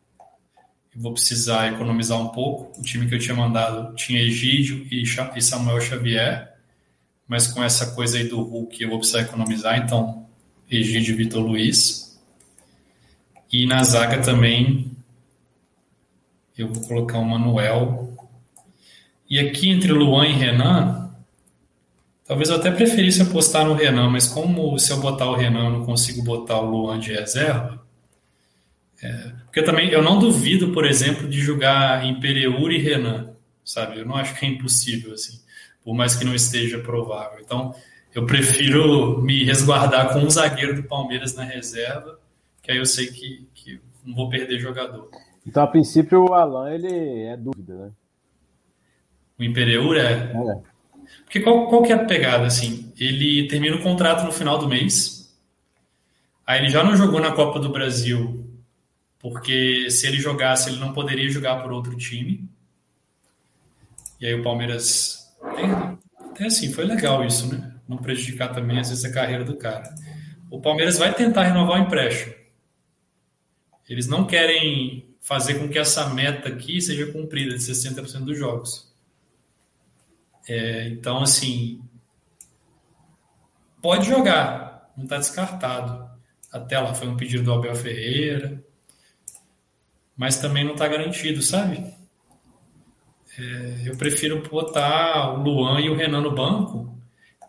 eu vou precisar economizar um pouco. O time que eu tinha mandado tinha Egídio e Samuel Xavier mas com essa coisa aí do Hulk eu vou precisar economizar, então Egídio Vitor Luiz. E na zaga também eu vou colocar o Manuel. E aqui entre Luan e Renan, talvez eu até preferisse apostar no Renan, mas como se eu botar o Renan eu não consigo botar o Luan de reserva, é, porque também eu não duvido, por exemplo, de jogar em Pereur e Renan, sabe? Eu não acho que é impossível assim por mais que não esteja provável. Então, eu prefiro me resguardar com um zagueiro do Palmeiras na reserva, que aí eu sei que, que não vou perder jogador. Então, a princípio, o Alan ele é dúvida, né? O Imperiur é. é. Porque qual, qual que é a pegada, assim? Ele termina o contrato no final do mês, aí ele já não jogou na Copa do Brasil, porque se ele jogasse, ele não poderia jogar por outro time. E aí o Palmeiras até assim, foi legal isso, né? Não prejudicar também, às vezes, a carreira do cara. O Palmeiras vai tentar renovar o empréstimo. Eles não querem fazer com que essa meta aqui seja cumprida de 60% dos jogos. É, então, assim, pode jogar, não está descartado. Até lá foi um pedido do Abel Ferreira, mas também não está garantido, sabe? É, eu prefiro botar o Luan e o Renan no banco,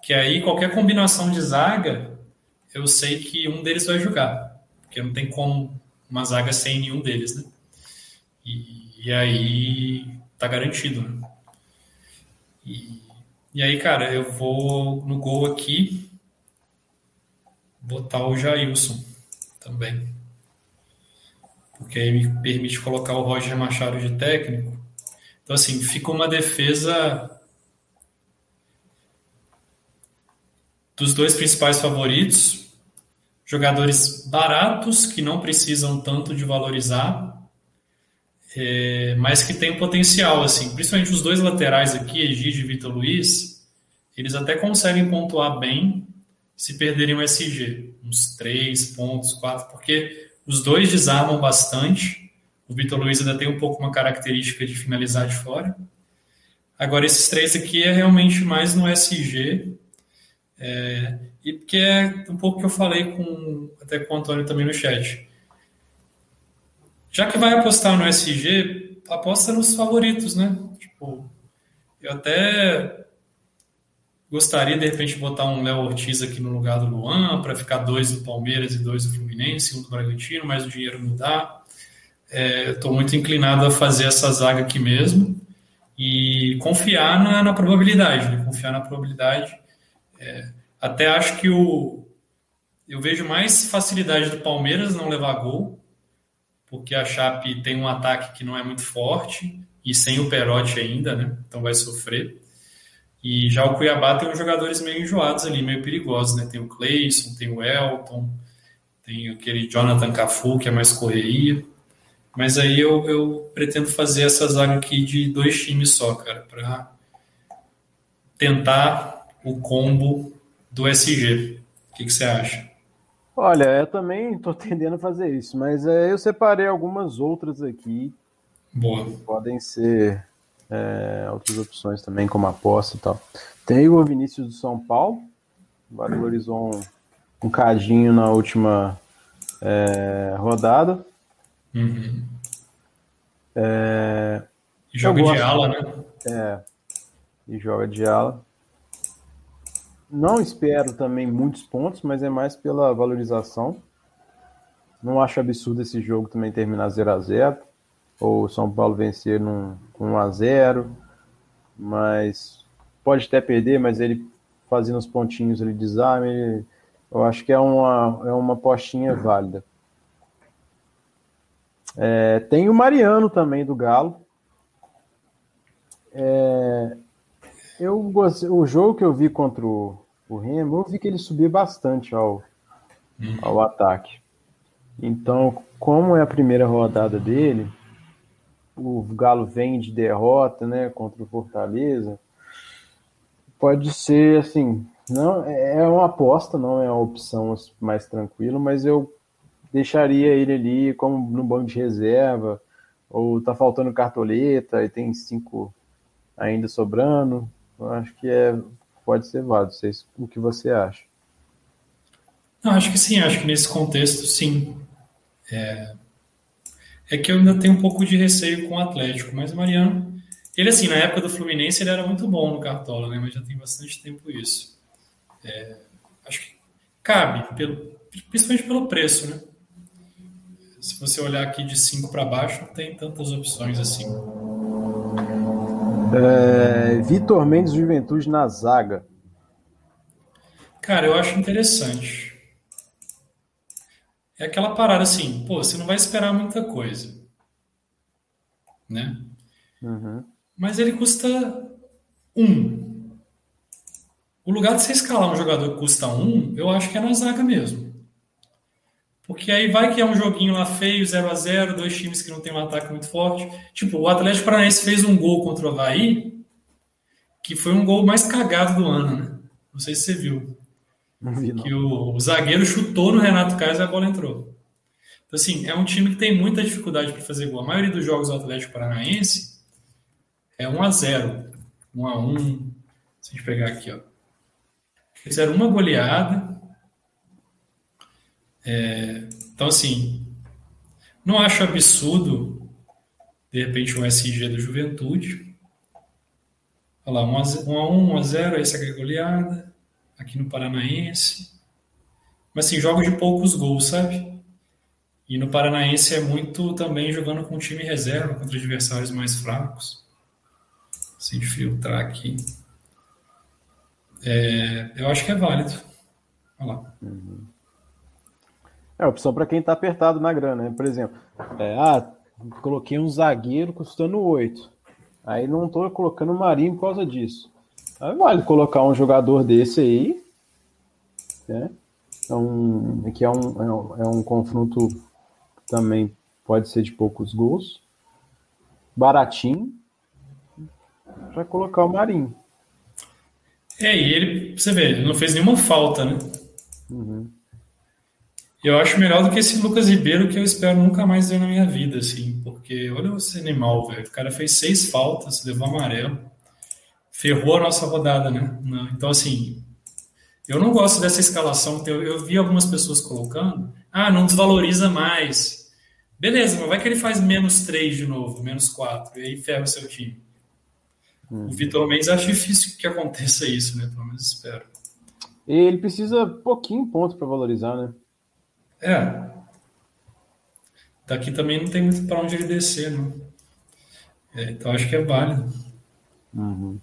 que aí qualquer combinação de zaga, eu sei que um deles vai jogar, porque não tem como uma zaga sem nenhum deles, né? E, e aí tá garantido, né? E, e aí, cara, eu vou no gol aqui botar o Jailson também. Porque aí me permite colocar o Roger Machado de técnico então, assim, fica uma defesa dos dois principais favoritos, jogadores baratos que não precisam tanto de valorizar, é, mas que tem potencial, assim, principalmente os dois laterais aqui, Egide e Vitor Luiz, eles até conseguem pontuar bem se perderem o SG, uns 3 pontos, 4, porque os dois desarmam bastante o Vitor Luiz ainda tem um pouco uma característica de finalizar de fora. Agora, esses três aqui é realmente mais no SG. É, e porque é um pouco que eu falei com, até com o Antônio também no chat. Já que vai apostar no SG, aposta nos favoritos, né? Tipo, eu até gostaria de repente botar um Léo Ortiz aqui no lugar do Luan, para ficar dois do Palmeiras e dois do Fluminense, um do Bragantino, mas o dinheiro não dá. Estou é, muito inclinado a fazer essa zaga aqui mesmo e confiar na, na probabilidade, né? confiar na probabilidade. É, até acho que o eu vejo mais facilidade do Palmeiras não levar gol, porque a Chape tem um ataque que não é muito forte e sem o Perotti ainda, né? Então vai sofrer. E já o Cuiabá tem uns jogadores meio enjoados ali, meio perigosos, né? Tem o Cleison, tem o Elton, tem aquele Jonathan Cafu, que é mais correria. Mas aí eu, eu pretendo fazer essa zaga aqui de dois times só, cara, para tentar o combo do SG. O que, que você acha? Olha, eu também estou (laughs) tendendo a fazer isso, mas é, eu separei algumas outras aqui. Boa. podem ser é, outras opções também, como aposta e tal. Tem o Vinícius do São Paulo, valorizou um, um cadinho na última é, rodada. Uhum. É, joga de ala, né? É, e joga de ala. Não espero também muitos pontos, mas é mais pela valorização. Não acho absurdo esse jogo também terminar 0 a 0 ou São Paulo vencer num, com 1 a 0 mas pode até perder, mas ele fazendo os pontinhos ali de desarme, eu acho que é uma, é uma postinha válida. É, tem o Mariano também do Galo. É, eu gostei, o jogo que eu vi contra o, o Remo, eu vi que ele subia bastante ao, uhum. ao ataque. Então, como é a primeira rodada dele, o Galo vem de derrota, né, contra o Fortaleza. Pode ser assim, não é uma aposta, não é uma opção mais tranquila, mas eu deixaria ele ali como no banco de reserva, ou tá faltando cartoleta e tem cinco ainda sobrando. Eu acho que é, pode ser válido. Sei o que você acha. Não, acho que sim, acho que nesse contexto, sim. É, é que eu ainda tenho um pouco de receio com o Atlético, mas o Mariano, ele assim, na época do Fluminense ele era muito bom no Cartola, né? Mas já tem bastante tempo isso. É, acho que cabe, pelo, principalmente pelo preço, né? Se você olhar aqui de 5 para baixo, não tem tantas opções assim. É, Vitor Mendes Juventude na zaga. Cara, eu acho interessante. É aquela parada assim, pô, você não vai esperar muita coisa. Né? Uhum. Mas ele custa um. O lugar de você escalar um jogador que custa um, eu acho que é na zaga mesmo. Porque aí vai que é um joguinho lá feio, 0 a 0 dois times que não tem um ataque muito forte. Tipo, o Atlético Paranaense fez um gol contra o Havaí, que foi um gol mais cagado do ano, né? Não sei se você viu. Não vi, não. Que o, o zagueiro chutou no Renato Kaiser e a bola entrou. Então, assim, é um time que tem muita dificuldade para fazer gol. A maioria dos jogos do Atlético Paranaense é 1 a 0 1 a 1 Se a gente pegar aqui, ó. fizeram uma goleada. É, então, assim, não acho absurdo, de repente, um SG do Juventude. Olha lá, 1x1, 1x0, essa aqui é a goleada. Aqui no Paranaense. Mas, assim, jogos de poucos gols, sabe? E no Paranaense é muito também jogando com time reserva contra adversários mais fracos. Se filtrar aqui. É, eu acho que é válido. Olha lá. Uhum. É opção para quem está apertado na grana, né? Por exemplo, é, ah, coloquei um zagueiro custando 8. Aí não estou colocando o Marinho por causa disso. Aí vale colocar um jogador desse aí, né? É um, que é um, é um, é um confronto também pode ser de poucos gols. Baratinho. Para colocar o Marinho. É, e ele, você vê, ele não fez nenhuma falta, né? Uhum. Eu acho melhor do que esse Lucas Ribeiro que eu espero nunca mais ver na minha vida, assim, porque olha esse animal, velho. O cara fez seis faltas, levou amarelo, ferrou a nossa rodada, né? Então, assim, eu não gosto dessa escalação. Eu, eu vi algumas pessoas colocando, ah, não desvaloriza mais. Beleza, mas vai que ele faz menos três de novo, menos quatro, e aí ferra o seu time. Hum. O Vitor Mendes acho difícil que aconteça isso, né? Pelo menos espero. Ele precisa pouquinho ponto para valorizar, né? É. Daqui também não tem muito para onde ele descer, não. É, então acho que é válido. Uhum.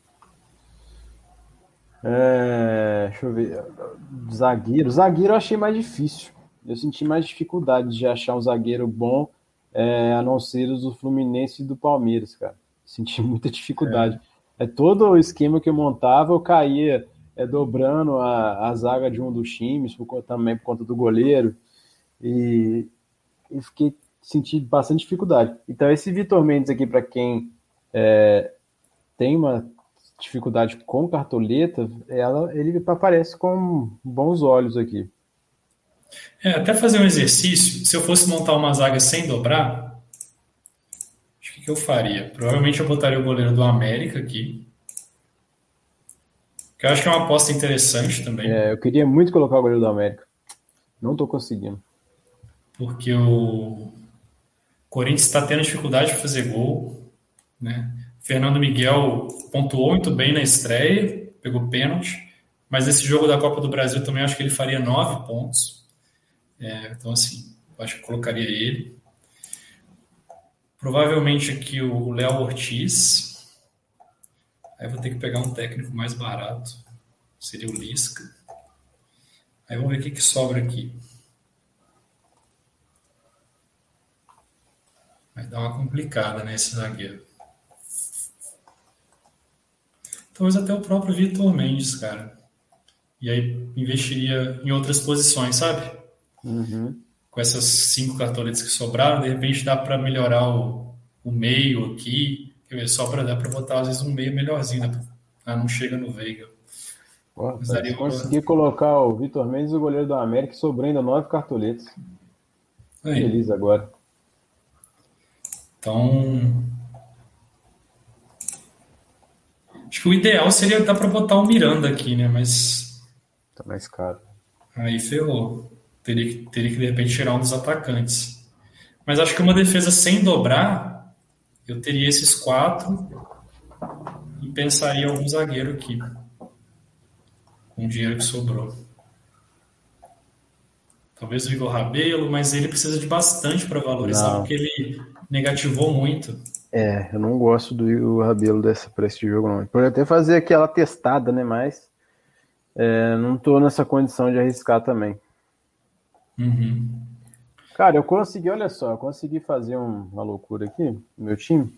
É, deixa eu ver. Zagueiro. Zagueiro eu achei mais difícil. Eu senti mais dificuldade de achar um zagueiro bom, é, a não ser os do Fluminense e do Palmeiras, cara. Senti (laughs) muita dificuldade. É. é todo o esquema que eu montava, eu caía é, dobrando a, a zaga de um dos times, por, também por conta do goleiro. E, e fiquei senti bastante dificuldade. Então, esse Vitor Mendes aqui, para quem é, tem uma dificuldade com cartoleta, ela, ele aparece com bons olhos aqui. É, até fazer um exercício, se eu fosse montar uma zaga sem dobrar, acho que, que eu faria? Provavelmente eu botaria o goleiro do América aqui. Que eu acho que é uma aposta interessante também. É, eu queria muito colocar o goleiro do América. Não estou conseguindo. Porque o Corinthians está tendo dificuldade de fazer gol. Né? Fernando Miguel pontuou muito bem na estreia, pegou pênalti. Mas esse jogo da Copa do Brasil também acho que ele faria nove pontos. É, então, assim, acho que colocaria ele. Provavelmente aqui o Léo Ortiz. Aí vou ter que pegar um técnico mais barato. Seria o Lisca. Aí vamos ver o que, que sobra aqui. Vai dar uma complicada nesse né, zagueiro. Talvez até o próprio Vitor Mendes, cara. E aí investiria em outras posições, sabe? Uhum. Com essas cinco cartoletas que sobraram, de repente dá para melhorar o, o meio aqui. Só para dar para botar às vezes um meio melhorzinho, né? Ah, não chega no Veiga. Tá, consegui colocar o Vitor Mendes, o goleiro do América, sobrou ainda nove cartoletas. Aí. Feliz agora. Então. Acho que o ideal seria dar para botar o Miranda aqui, né? Mas. Tá mais caro. Aí ferrou. Teria que, teria que de repente tirar um dos atacantes. Mas acho que uma defesa sem dobrar, eu teria esses quatro e pensaria em algum zagueiro aqui. Com o dinheiro que sobrou. Talvez o Igor Rabelo, mas ele precisa de bastante para valorizar, não. porque ele negativou muito. É, eu não gosto do Igor Rabelo dessa, para esse jogo, não. Pode até fazer aquela testada, né? Mas é, não estou nessa condição de arriscar também. Uhum. Cara, eu consegui, olha só, eu consegui fazer um, uma loucura aqui no meu time.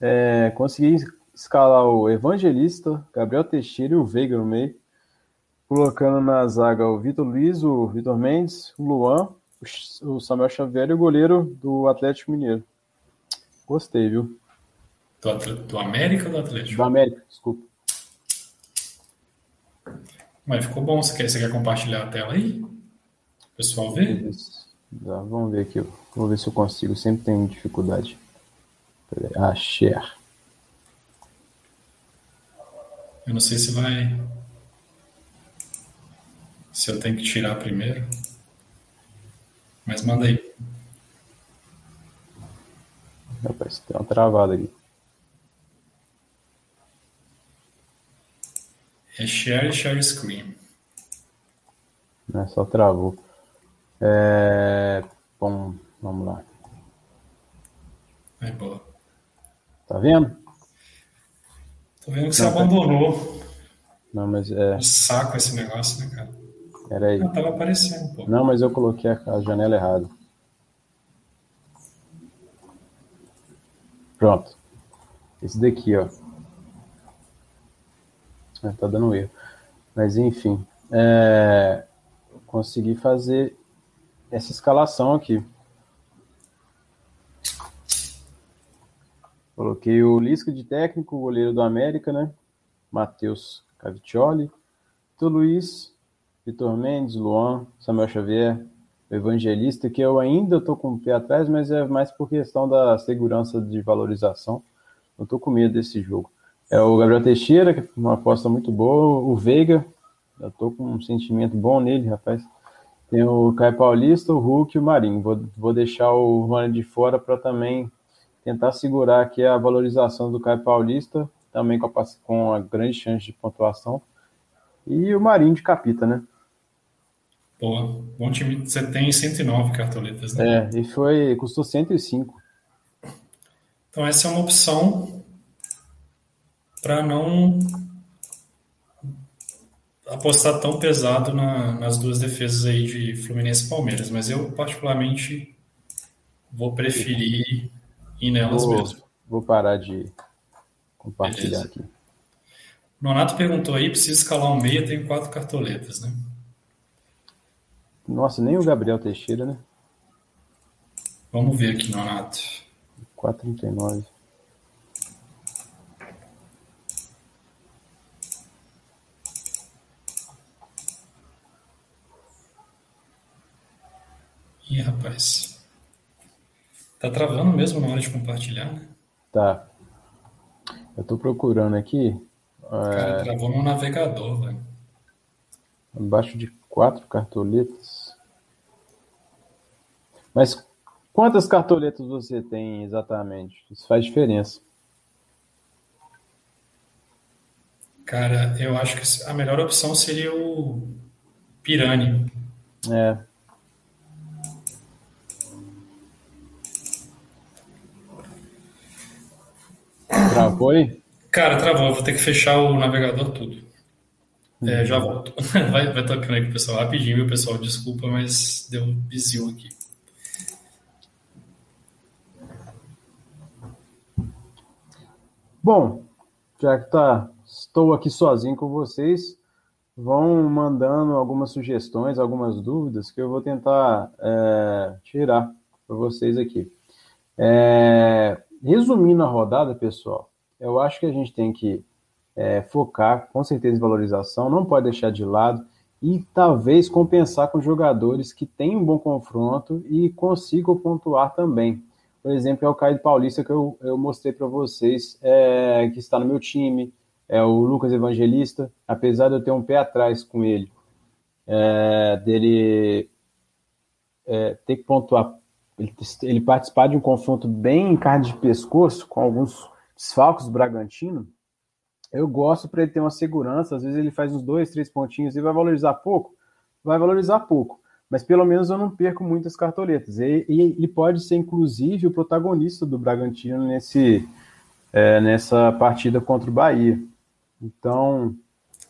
É, consegui escalar o Evangelista, Gabriel Teixeira e o Veiga no meio, colocando na zaga o Vitor Luiz, o Vitor Mendes, o Luan, o Samuel Xavier e o goleiro do Atlético Mineiro. Gostei, viu? Do, do América ou do Atlético? Do América, desculpa. Mas ficou bom. Você quer, você quer compartilhar a tela aí? pessoal ver? Tá, vamos ver aqui. Vou ver se eu consigo. Sempre tem dificuldade. Ah, share. Eu não sei se vai. Se eu tenho que tirar primeiro. Mas manda aí. Rapaz, tem uma travada aqui. É share share screen. É, só travou. É... Bom, vamos lá. É boa. Tá vendo? Tô vendo que você não, tá- abandonou. Não, mas é. Um saco esse negócio, né, cara? Pera aí. Não, tava aparecendo, pô. Não, mas eu coloquei a janela errada. Pronto. Esse daqui, ó. É, tá dando erro. Mas enfim. É... Consegui fazer essa escalação aqui. Coloquei o Lisca de técnico, goleiro do América, né? Matheus Caviccioli, Tô Luiz, Vitor Mendes, Luan, Samuel Xavier, Evangelista, que eu ainda estou com o pé atrás, mas é mais por questão da segurança de valorização. Eu estou com medo desse jogo. É o Gabriel Teixeira, que é uma aposta muito boa. O Veiga, eu estou com um sentimento bom nele, rapaz. Tem o Caio Paulista, o Hulk e o Marinho. Vou, vou deixar o Rony de fora para também tentar segurar aqui a valorização do Caio Paulista, também com a, com a grande chance de pontuação. E o Marinho de capita, né? Boa. Bom time. Você tem 109 cartoletas, né? É, e foi, custou 105. Então essa é uma opção para não apostar tão pesado na, nas duas defesas aí de Fluminense e Palmeiras, mas eu particularmente vou preferir ir nelas vou, mesmo. Vou parar de compartilhar Beleza. aqui. Nonato perguntou aí, preciso escalar um meia, tenho quatro cartoletas, né? Nossa, nem o Gabriel Teixeira, né? Vamos ver aqui, Nonato. 4,39. Ih, rapaz. Tá travando mesmo na hora de compartilhar, né? Tá. Eu tô procurando aqui. Cara, é... travou no navegador, velho. Abaixo de quatro cartoletas. Mas quantas cartoletas você tem exatamente? Isso faz diferença. Cara, eu acho que a melhor opção seria o Pirani. É. Travou aí? Cara, travou. Vou ter que fechar o navegador tudo. É, já volto. (laughs) Vai, vai tocando aqui, pessoal, rapidinho, viu, pessoal? Desculpa, mas deu um bizil aqui. Bom, já que tá, estou aqui sozinho com vocês, vão mandando algumas sugestões, algumas dúvidas que eu vou tentar é, tirar para vocês aqui. É, resumindo a rodada, pessoal, eu acho que a gente tem que é, focar com certeza em valorização, não pode deixar de lado e talvez compensar com jogadores que têm um bom confronto e consigam pontuar também. Por exemplo, é o Caio Paulista que eu, eu mostrei para vocês, é, que está no meu time, é o Lucas Evangelista, apesar de eu ter um pé atrás com ele, é, dele é, ter que pontuar, ele, ele participar de um confronto bem em carne de pescoço, com alguns desfalques do Bragantino, eu gosto para ele ter uma segurança. Às vezes ele faz uns dois, três pontinhos e vai valorizar pouco, vai valorizar pouco. Mas pelo menos eu não perco muitas cartoletas. E, e ele pode ser, inclusive, o protagonista do Bragantino nesse, é, nessa partida contra o Bahia. Então,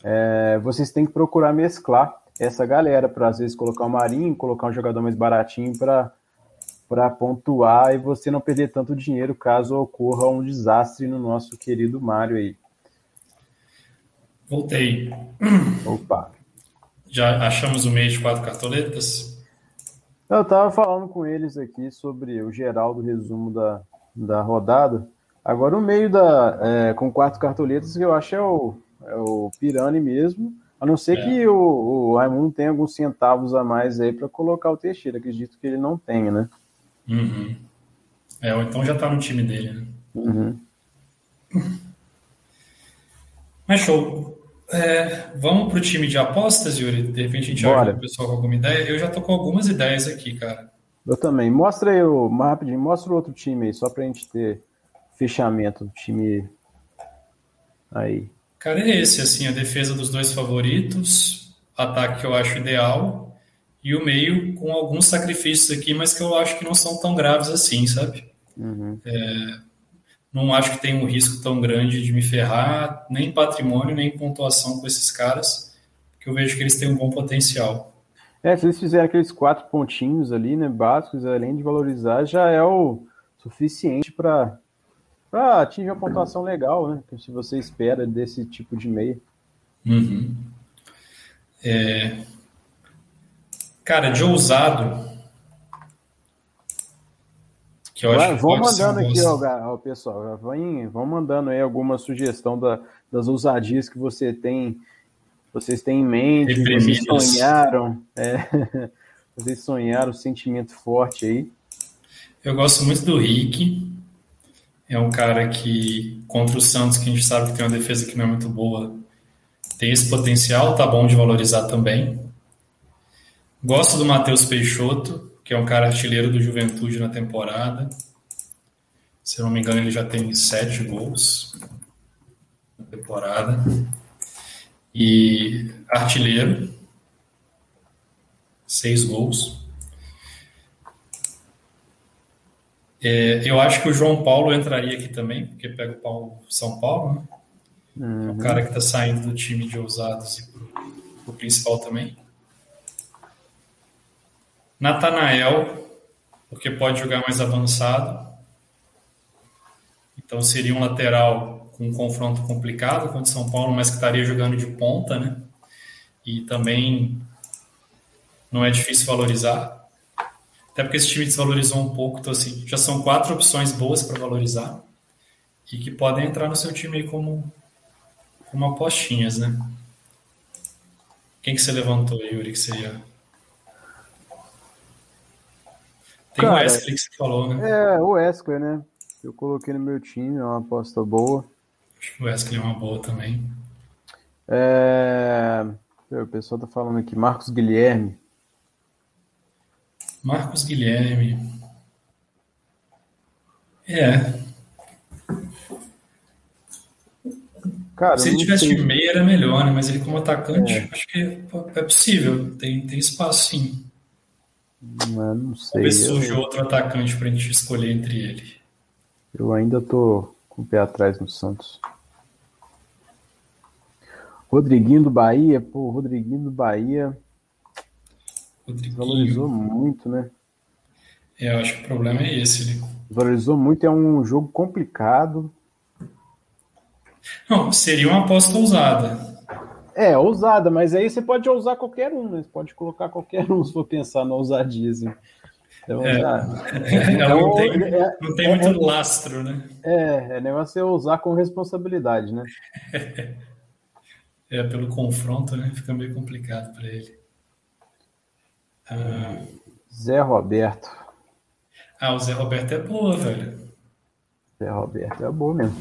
é, vocês têm que procurar mesclar essa galera para, às vezes, colocar o Marinho, colocar um jogador mais baratinho para para pontuar e você não perder tanto dinheiro caso ocorra um desastre no nosso querido Mário aí. Voltei. Opa. Já achamos o meio de quatro cartoletas? Eu estava falando com eles aqui sobre o geral do resumo da, da rodada. Agora o meio da é, com quatro cartoletas eu acho é o, é o Pirani mesmo. A não ser é. que o, o Raimundo tenha alguns centavos a mais aí para colocar o Teixeira. Acredito que ele não tenha, né? Uhum. É, ou então já está no time dele, né? Uhum. Mas show. É, vamos para o time de apostas, Yuri? De repente a gente Bora. ajuda o pessoal com alguma ideia. Eu já tô com algumas ideias aqui, cara. Eu também. Mostra aí, o, mais rapidinho, mostra o outro time aí, só pra gente ter fechamento do time aí. Cara, é esse, assim, a defesa dos dois favoritos, ataque que eu acho ideal, e o meio com alguns sacrifícios aqui, mas que eu acho que não são tão graves assim, sabe? Uhum. Não acho que tem um risco tão grande de me ferrar, nem em patrimônio, nem em pontuação com esses caras, porque eu vejo que eles têm um bom potencial. É, se eles fizerem aqueles quatro pontinhos ali, né, básicos, além de valorizar, já é o suficiente para atingir uma pontuação legal, né? Que se você espera desse tipo de meia. Uhum. É... Cara, de ousado, que eu acho Vai, que vão mandando aqui, ó, pessoal, vão, vão mandando aí alguma sugestão da- das ousadias que você tem, vocês têm em mente, que (laughs) vocês sonharam, é, vocês sonharam, um sentimento forte aí. Eu gosto muito do Rick. É um cara que, contra o Santos, que a gente sabe que tem uma defesa que não é muito boa, tem esse potencial, tá bom de valorizar também. Gosto do Matheus Peixoto, que é um cara artilheiro do Juventude na temporada. Se eu não me engano, ele já tem sete gols na temporada. E artilheiro, seis gols. É, eu acho que o João Paulo entraria aqui também, porque pega o Paulo São Paulo, né? É um cara que está saindo do time de ousados e pro, pro principal também. Natanael, porque pode jogar mais avançado. Então seria um lateral com um confronto complicado contra o São Paulo, mas que estaria jogando de ponta, né? E também não é difícil valorizar. Até porque esse time desvalorizou um pouco, então assim, já são quatro opções boas para valorizar e que podem entrar no seu time aí como, como apostinhas, né? Quem que você levantou, Yuri, que você Tem o Cara, Wesley que você falou, né? É, o Wesker, né? Eu coloquei no meu time, é uma aposta boa. Acho que o Wesley é uma boa também. É, o pessoal tá falando aqui, Marcos Guilherme. Marcos Guilherme. É, Cara, se ele tivesse sei. de meia era melhor, né? Mas ele como atacante, É. acho que é possível. Tem, tem espaço sim. Não, não sei. Talvez surja Eu, outro atacante pra gente escolher entre ele. eu ainda tô com o pé atrás no Santos. Rodriguinho do Bahia, pô, Rodriguinho do Bahia Rodriguinho. valorizou muito, né? É, eu acho que o problema é esse. Ele... Valorizou muito, é um jogo complicado. Não, seria uma aposta ousada. É, ousada, mas aí você pode ousar qualquer um, né? Você pode colocar qualquer um (laughs) se for pensar na ousadia, assim. Então, É. já- Ela (laughs) não Então, tem, é- não tem é- muito é- lastro, né? é, é negócio é usar com responsabilidade, né? (laughs) É, pelo confronto, né? Fica meio complicado pra ele. Ah, Zé Roberto. ah, o Zé Roberto é boa, velho. Zé Roberto é bom mesmo.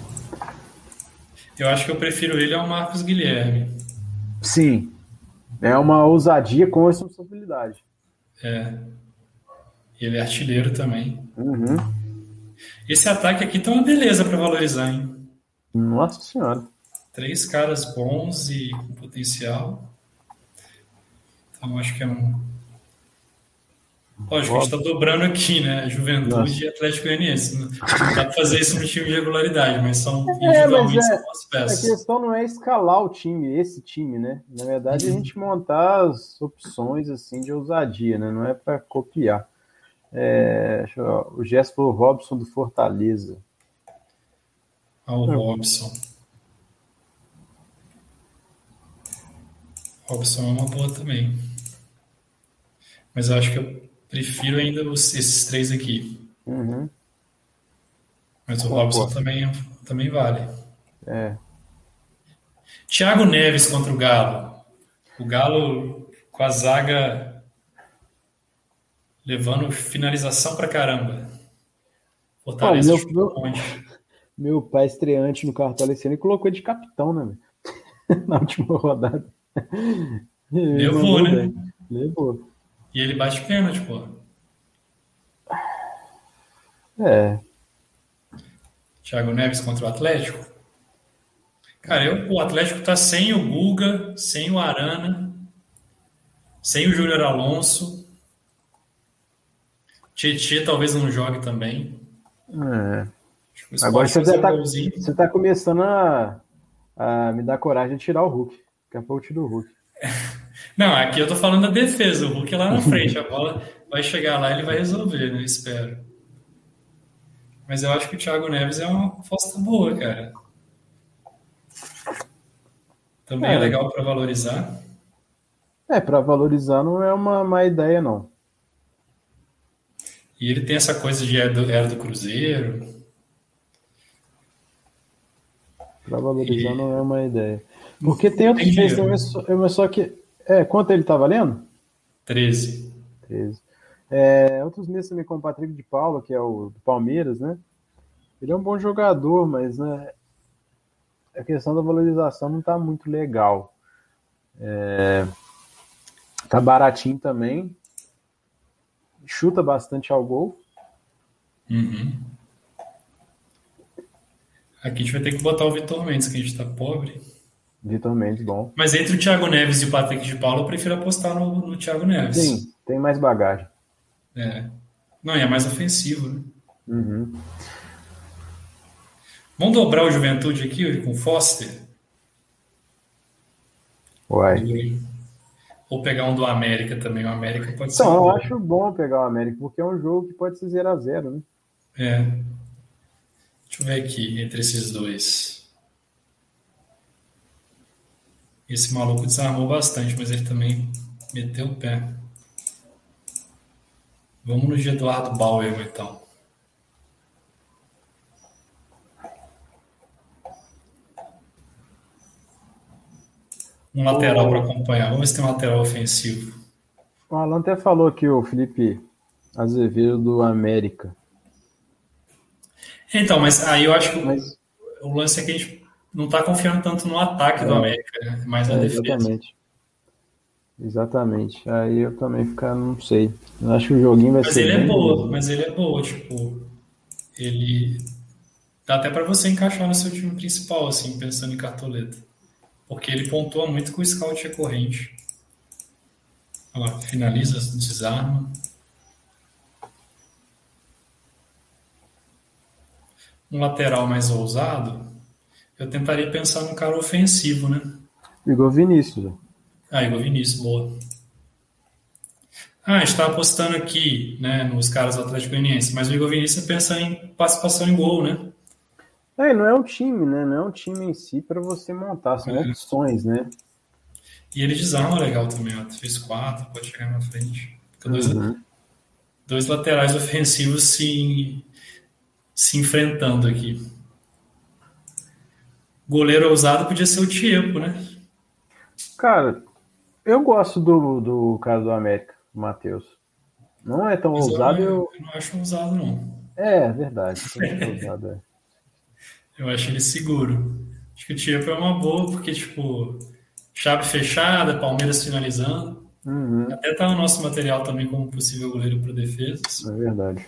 Eu acho que eu prefiro ele ao Marcos Guilherme. Sim. É uma ousadia com responsabilidade. É. Ele é artilheiro também. Uhum. Esse ataque aqui tá uma beleza pra valorizar, hein? Nossa senhora. Três caras bons e com potencial. Então acho que é um. Lógico, a gente tá dobrando aqui, né? Juventude Nossa. e Atlético Goianiense. Não dá pra fazer isso no time de regularidade, mas são É, individualmente mas é- são boas A peças. questão não é escalar o time, esse time, né? Na verdade, a gente montar as opções assim de ousadia, né? Não é para copiar. É, deixa eu, o Gesto falou Robson do Fortaleza. Ao Robson. Robson é uma boa também. Mas eu acho que eu prefiro ainda os- esses três aqui. Uhum. Mas o Boa, Robson também, também vale. É. Thiago Neves contra o Galo. O Galo com a zaga levando finalização pra caramba. Fortaleza Ah, meu- meu-. (laughs) Meu pai estreante no Cartola ano e colocou ele de capitão, né? (laughs) na última rodada. Levou, né? Levou. E ele bate pênalti, pô. É. Thiago Neves contra o Atlético. Cara, eu, o Atlético tá sem o Guga, sem o Arana, sem o Júnior Alonso. Tietchan talvez não jogue também. É. Agora você já tá, você tá começando a, a me dar coragem de tirar o Hulk. Daqui a pouco eu tiro o Hulk. (laughs) Não, aqui eu tô falando da defesa. O Hulk é lá na (laughs) frente. A bola vai chegar lá e ele vai resolver, né? Espero. Mas eu acho que o Thiago Neves é uma aposta boa, cara. Também é, é legal para valorizar. É, para valorizar não é uma má ideia, não. E ele tem essa coisa de era do, era do Cruzeiro. Para valorizar e... não é uma ideia. Porque tem outros meses também, mas só que. É, quanto ele tá valendo? 13. 13. É, outros meses também, como o Patrick de Paula, que é o do Palmeiras, né? Ele é um bom jogador, mas né, a questão da valorização não tá muito legal. É, tá baratinho também. Chuta bastante ao gol. Uhum. Aqui a gente vai ter que botar o Vitor Mendes, que a gente tá pobre. Vitor Mendes, bom. Mas entre o Thiago Neves e o Patrick de Paulo, eu prefiro apostar no, no Thiago Neves. Sim, tem mais bagagem. É. Não, e é mais ofensivo, né? Uhum. Vamos dobrar o Juventude aqui com o Foster? Uai. Ou pegar um do América também. O América pode ser. Não, eu acho bom pegar o América, porque é um jogo que pode ser 0x0, né? É. Deixa eu ver aqui entre esses dois. Esse maluco desarmou bastante, mas ele também meteu o pé. Vamos no de Eduardo Bauer, então. Um lateral para acompanhar. Vamos ver se tem um lateral ofensivo. O Alan até falou que o Felipe Azevedo do América. Então, mas aí eu acho que mas... o lance é que a gente não está confiando tanto no ataque é. do América, né? mais na é, defesa. Exatamente. Exatamente. Aí eu também ficar, não sei. Eu acho que o joguinho vai mas ser. Ele é boa, mas ele é boa, tipo. Ele. Dá até para você encaixar no seu time principal, assim, pensando em cartoleta. Porque ele pontua muito com o scout recorrente. Olha lá, finaliza, desarma. Um lateral mais ousado, eu tentaria pensar num cara ofensivo, né? Igor Vinícius. Ah, Igor Vinícius, boa. Ah, a gente está apostando aqui, né, nos caras do Atlético Goianiense, mas o Igor Vinícius pensa em participação em gol, né? É, não é um time, né? Não é um time em si para você montar, são é. opções, né? E ele desarma legal também, ó. Fez quatro, pode chegar na frente. Dois, uhum. dois laterais ofensivos se, se enfrentando aqui. Goleiro ousado podia ser o Tiepo, né? Cara, eu gosto do, do cara do América, Matheus. Não é tão Mas ousado. Eu, eu... não acho ousado, não. É, é verdade. ousado, é. (laughs) Eu acho ele seguro. Acho que o Tiepo é uma boa, porque, tipo, chave fechada, Palmeiras finalizando. Uhum. Até tá no nosso material também como possível goleiro para defesas. É verdade.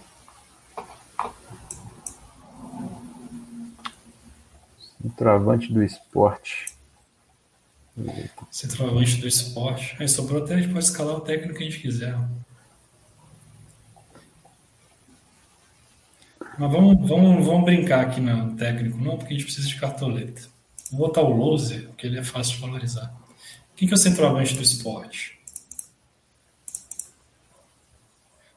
Centroavante do esporte. Centroavante do esporte. Aí sobrou até a gente pode escalar o técnico que a gente quiser. Mas vamos, vamos, vamos brincar aqui no técnico, não, porque a gente precisa de cartoleta. Vou botar o Loser, porque ele é fácil de valorizar. Quem que é o centroavante do esporte?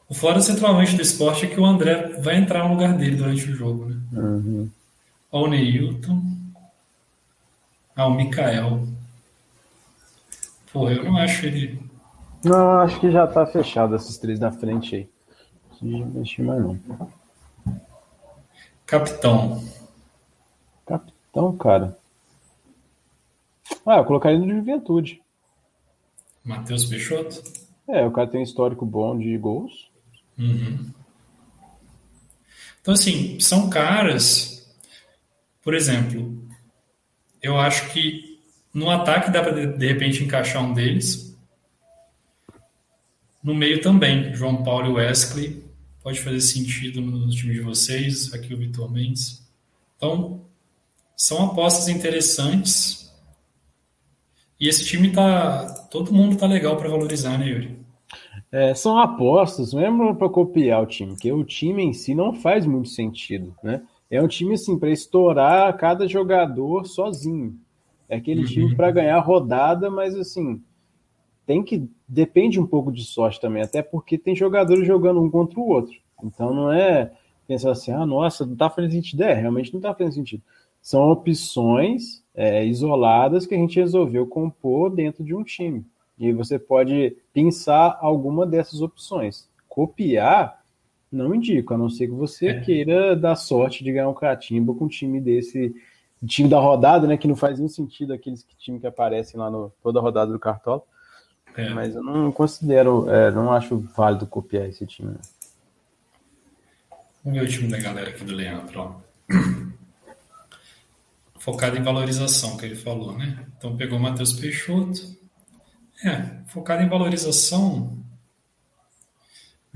O fora do centroavante do esporte é que o André vai entrar no lugar dele durante o jogo, né? Uhum. Olha o Neilton. Ah, o Mikael. Pô, eu não acho ele. Não, acho que já tá fechado esses três da frente aí. Não mexer mais não. Capitão. Capitão, cara. Ah, eu colocaria no Juventude. Matheus Peixoto? É, o cara tem um histórico bom de gols. Uhum. Então, assim, são caras. Por exemplo, eu acho que No ataque dá para de repente encaixar um deles. No meio também, João Paulo e Wesley pode fazer sentido no time de vocês, aqui o Vitor Mendes. Então, são apostas interessantes. E esse time tá. Todo mundo tá legal para valorizar, né, Yuri? É, são apostas, mesmo para copiar o time, porque o time em si não faz muito sentido, né? É um time assim para estourar cada jogador sozinho. É aquele uhum. time para ganhar rodada, mas assim tem que depende um pouco de sorte também, até porque tem jogadores jogando um contra o outro. Então não é pensar assim, ah, nossa, não tá fazendo sentido. É, realmente não tá fazendo sentido. São opções é, isoladas que a gente resolveu compor dentro de um time. E você pode pensar alguma dessas opções. Copiar, não indico, a não ser que você é. queira dar sorte de ganhar um catimba com um time desse, time da rodada, né? Que não faz nenhum sentido aqueles que, time que aparecem lá no toda a rodada do Cartola. É. Mas eu não considero, é, não acho válido copiar esse time. Né? Vamos ver o time da galera aqui do Leandro, ó. (clears throat) Focado em valorização, que ele falou, né? Então pegou o Matheus Peixoto, é, focado em valorização.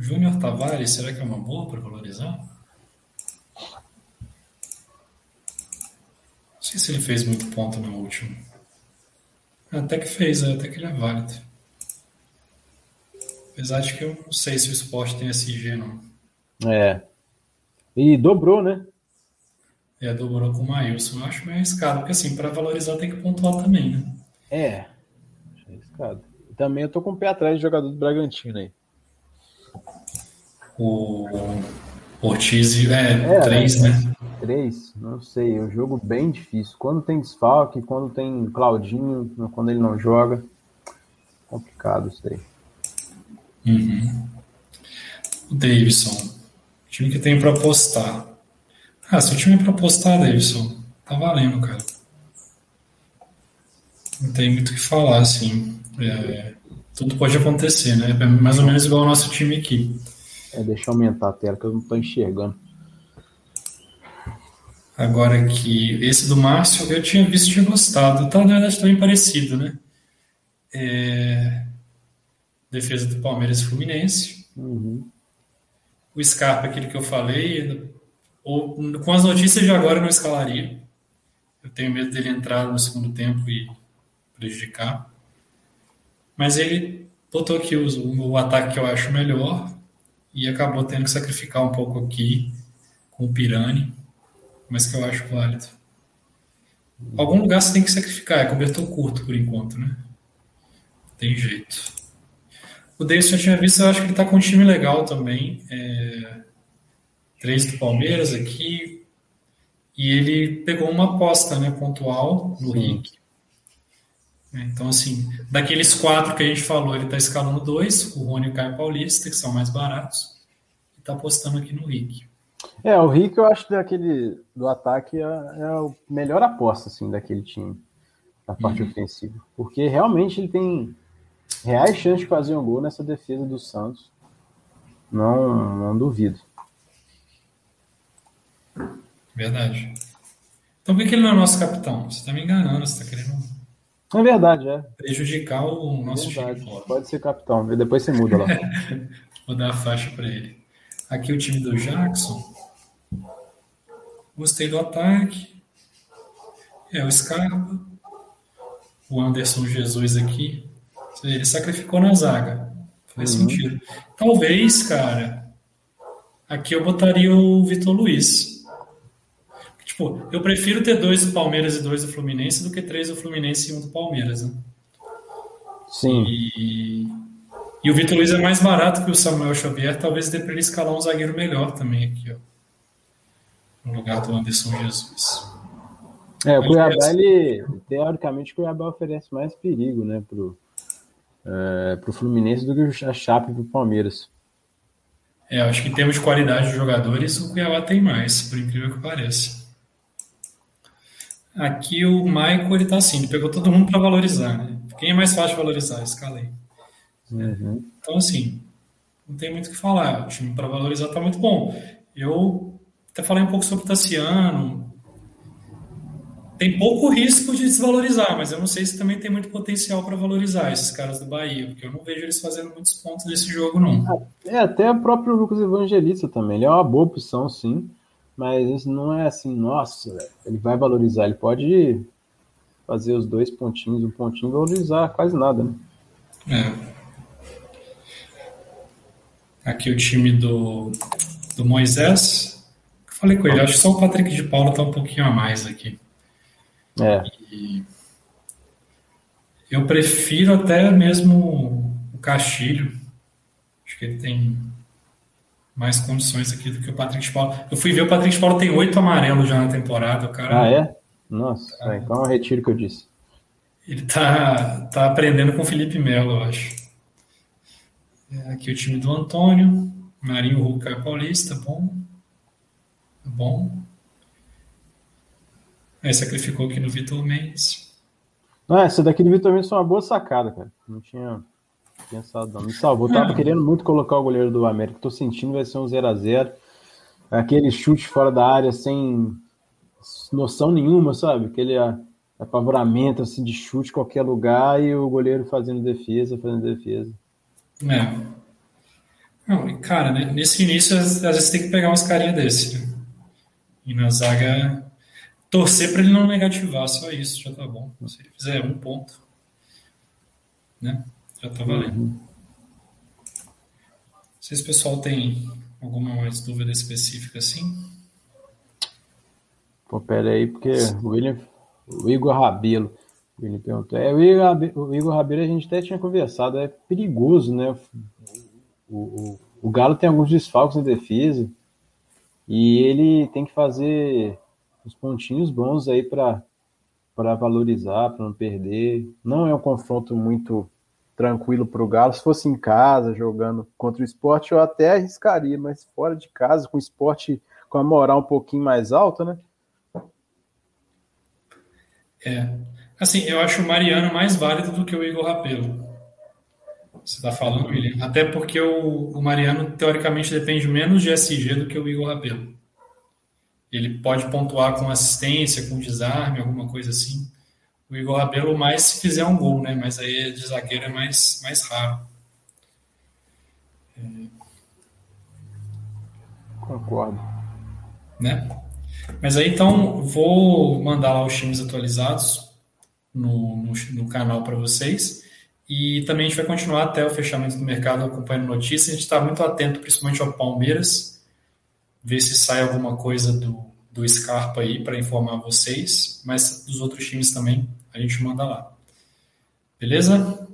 Júnior Tavares, será que é uma boa para valorizar? Não sei se ele fez muito ponto no último. Até que fez, até que ele é válido. Apesar de que eu não sei se o esporte tem SG, não. É. E dobrou, né? É, dobrou com o Maílson. Eu acho meio arriscado, porque assim, para valorizar tem que pontuar também, né? É arriscado. Também eu tô com o pé atrás de jogador do Bragantino aí. O Ortiz é, é três, né? Três, não sei. É um jogo bem difícil. Quando tem desfalque, quando tem Claudinho, quando ele não joga. Complicado isso aí. Uhum. O Davidson. Time que tem para apostar. Ah, se o time é para apostar, Davidson, tá valendo, cara. Não tem muito o que falar, assim. É, tudo pode acontecer, né? É mais ou menos igual ao nosso time aqui. É, deixa eu aumentar a tela que eu não estou enxergando. Agora que esse do Márcio eu tinha visto e tinha gostado. Tá, na verdade, também parecido, né? É... Defesa do Palmeiras e Fluminense. Uhum. O Scarpa, aquele que eu falei, ou, com as notícias de agora eu não escalaria. Eu tenho medo dele entrar no segundo tempo e prejudicar. Mas ele botou aqui o, o ataque que eu acho melhor e acabou tendo que sacrificar um pouco aqui com o Pirani, mas que eu acho válido. Algum lugar você tem que sacrificar, é cobertor curto por enquanto, né? Tem jeito. O Davidson eu tinha visto, eu acho que ele tá com um time legal também. É... Três do Palmeiras aqui. E ele pegou uma aposta né, pontual no. Rick. É, então, assim, daqueles quatro que a gente falou, ele está escalando dois, o Rony e o Caio Paulista, que são mais baratos, e está apostando aqui no Rick. É, o Rick eu acho daquele do ataque é, é a melhor aposta, assim, daquele time, da parte uhum. ofensiva. Porque realmente ele tem reais chances de fazer um gol nessa defesa do Santos. Não, não duvido. Verdade. Então por que ele não é nosso capitão? Você está me enganando, você está querendo é verdade, é. Prejudicar o nosso é time. Pode ser capitão, e depois você muda lá. (laughs) Vou dar a faixa para ele. Aqui o time do Jackson. Gostei do ataque. É o Scarpa. O Anderson Jesus aqui. Ele sacrificou na zaga. Faz uhum. sentido. Talvez, cara. Aqui eu botaria o Vitor Luiz. Tipo, eu prefiro ter dois do Palmeiras e dois do Fluminense do que três do Fluminense e um do Palmeiras, né? Sim. E, e o Vitor Luiz é mais barato que o Samuel Xavier, talvez dê para ele escalar um zagueiro melhor também aqui, ó. No lugar do Anderson Jesus. É, o Cuiabá, ele, teoricamente, o Cuiabá oferece mais perigo, né, pro, é, pro Fluminense do que a Chape pro Palmeiras. É, acho que em termos de qualidade de jogadores, o Cuiabá tem mais, por incrível que pareça. Aqui o Michael ele tá assim, ele pegou todo mundo para valorizar, né? Quem é mais fácil de valorizar? Escalei. Uhum. Então, assim, não tem muito o que falar. O time para valorizar tá muito bom. Eu até falei um pouco sobre o Tassiano. tem pouco risco de desvalorizar, mas eu não sei se também tem muito potencial para valorizar esses caras do Bahia, porque eu não vejo eles fazendo muitos pontos nesse jogo, não. É, até o próprio Lucas Evangelista também. Ele é uma boa opção, sim, mas isso não é assim, nossa, ele vai valorizar. Ele pode fazer os dois pontinhos, um pontinho valorizar quase nada, né? É. Aqui o time do, do Moisés. Falei com ele, acho que só o Patrick de Paula está um pouquinho a mais aqui. É. E eu prefiro até mesmo o Castilho. Acho que ele tem mais condições aqui do que o Patrick de Paula. Eu fui ver o Patrick de Paula tem oito amarelos já na temporada. O cara, ah, é? Nossa, tá. então eu retiro o que eu disse. Ele tá, tá aprendendo com o Felipe Melo, eu acho. É, aqui o time do Antônio. Marinho Ruca Paulista, bom. Bom. Aí sacrificou aqui no Vitor Mendes. Não, essa daqui do Vitor Mendes foi uma boa sacada, cara. Não tinha pensado, não. Me salvou. Eu tava querendo muito colocar o goleiro do América. Tô sentindo vai ser um 0x0. Aquele chute fora da área sem noção nenhuma, sabe? Aquele apavoramento assim, de chute em qualquer lugar e o goleiro fazendo defesa, fazendo defesa. É. Não, cara, nesse início, às vezes tem que pegar umas carinhas desse. Né? E na zaga torcer para ele não negativar, só isso, já tá bom. Se ele fizer um ponto, né? Já tá valendo. Uhum. Não sei se o pessoal tem alguma mais dúvida específica assim. Pô, pera aí, porque o William, o Igor Rabelo, ele perguntou, é, o Igor, o Igor Rabelo a gente até tinha conversado, é perigoso, né? O, o, o Galo tem alguns desfalques na defesa e ele tem que fazer os pontinhos bons aí para valorizar, para não perder. Não é um confronto muito tranquilo para o Galo. Se fosse em casa, jogando contra o esporte, eu até arriscaria, mas fora de casa, com o esporte com a moral um pouquinho mais alta, né? É. Assim, eu acho o Mariano mais válido do que o Igor Rapelo. Você está falando, William? Até porque o, o, Mariano, teoricamente, depende menos de SG do que o Igor Rabelo. Ele pode pontuar com assistência, com desarme, alguma coisa assim. O Igor Rabelo mais se fizer um gol, né? Mas aí de zagueiro é mais, mais raro. É... Concordo. Né? Mas aí então vou mandar lá os times atualizados no, no, no canal para vocês. E também a gente vai continuar até o fechamento do mercado acompanhando notícias. A gente está muito atento, principalmente ao Palmeiras, ver se sai alguma coisa do, do Scarpa aí para informar vocês, mas dos outros times também a gente manda lá. Beleza?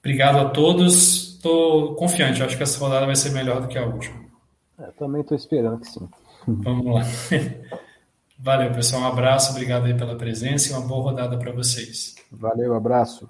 Obrigado a todos. Estou confiante, acho que essa rodada vai ser melhor do que a última. É, também estou esperando que sim. (laughs) Vamos lá. (laughs) Valeu, pessoal. Um abraço, obrigado aí pela presença e uma boa rodada para vocês. Valeu, abraço.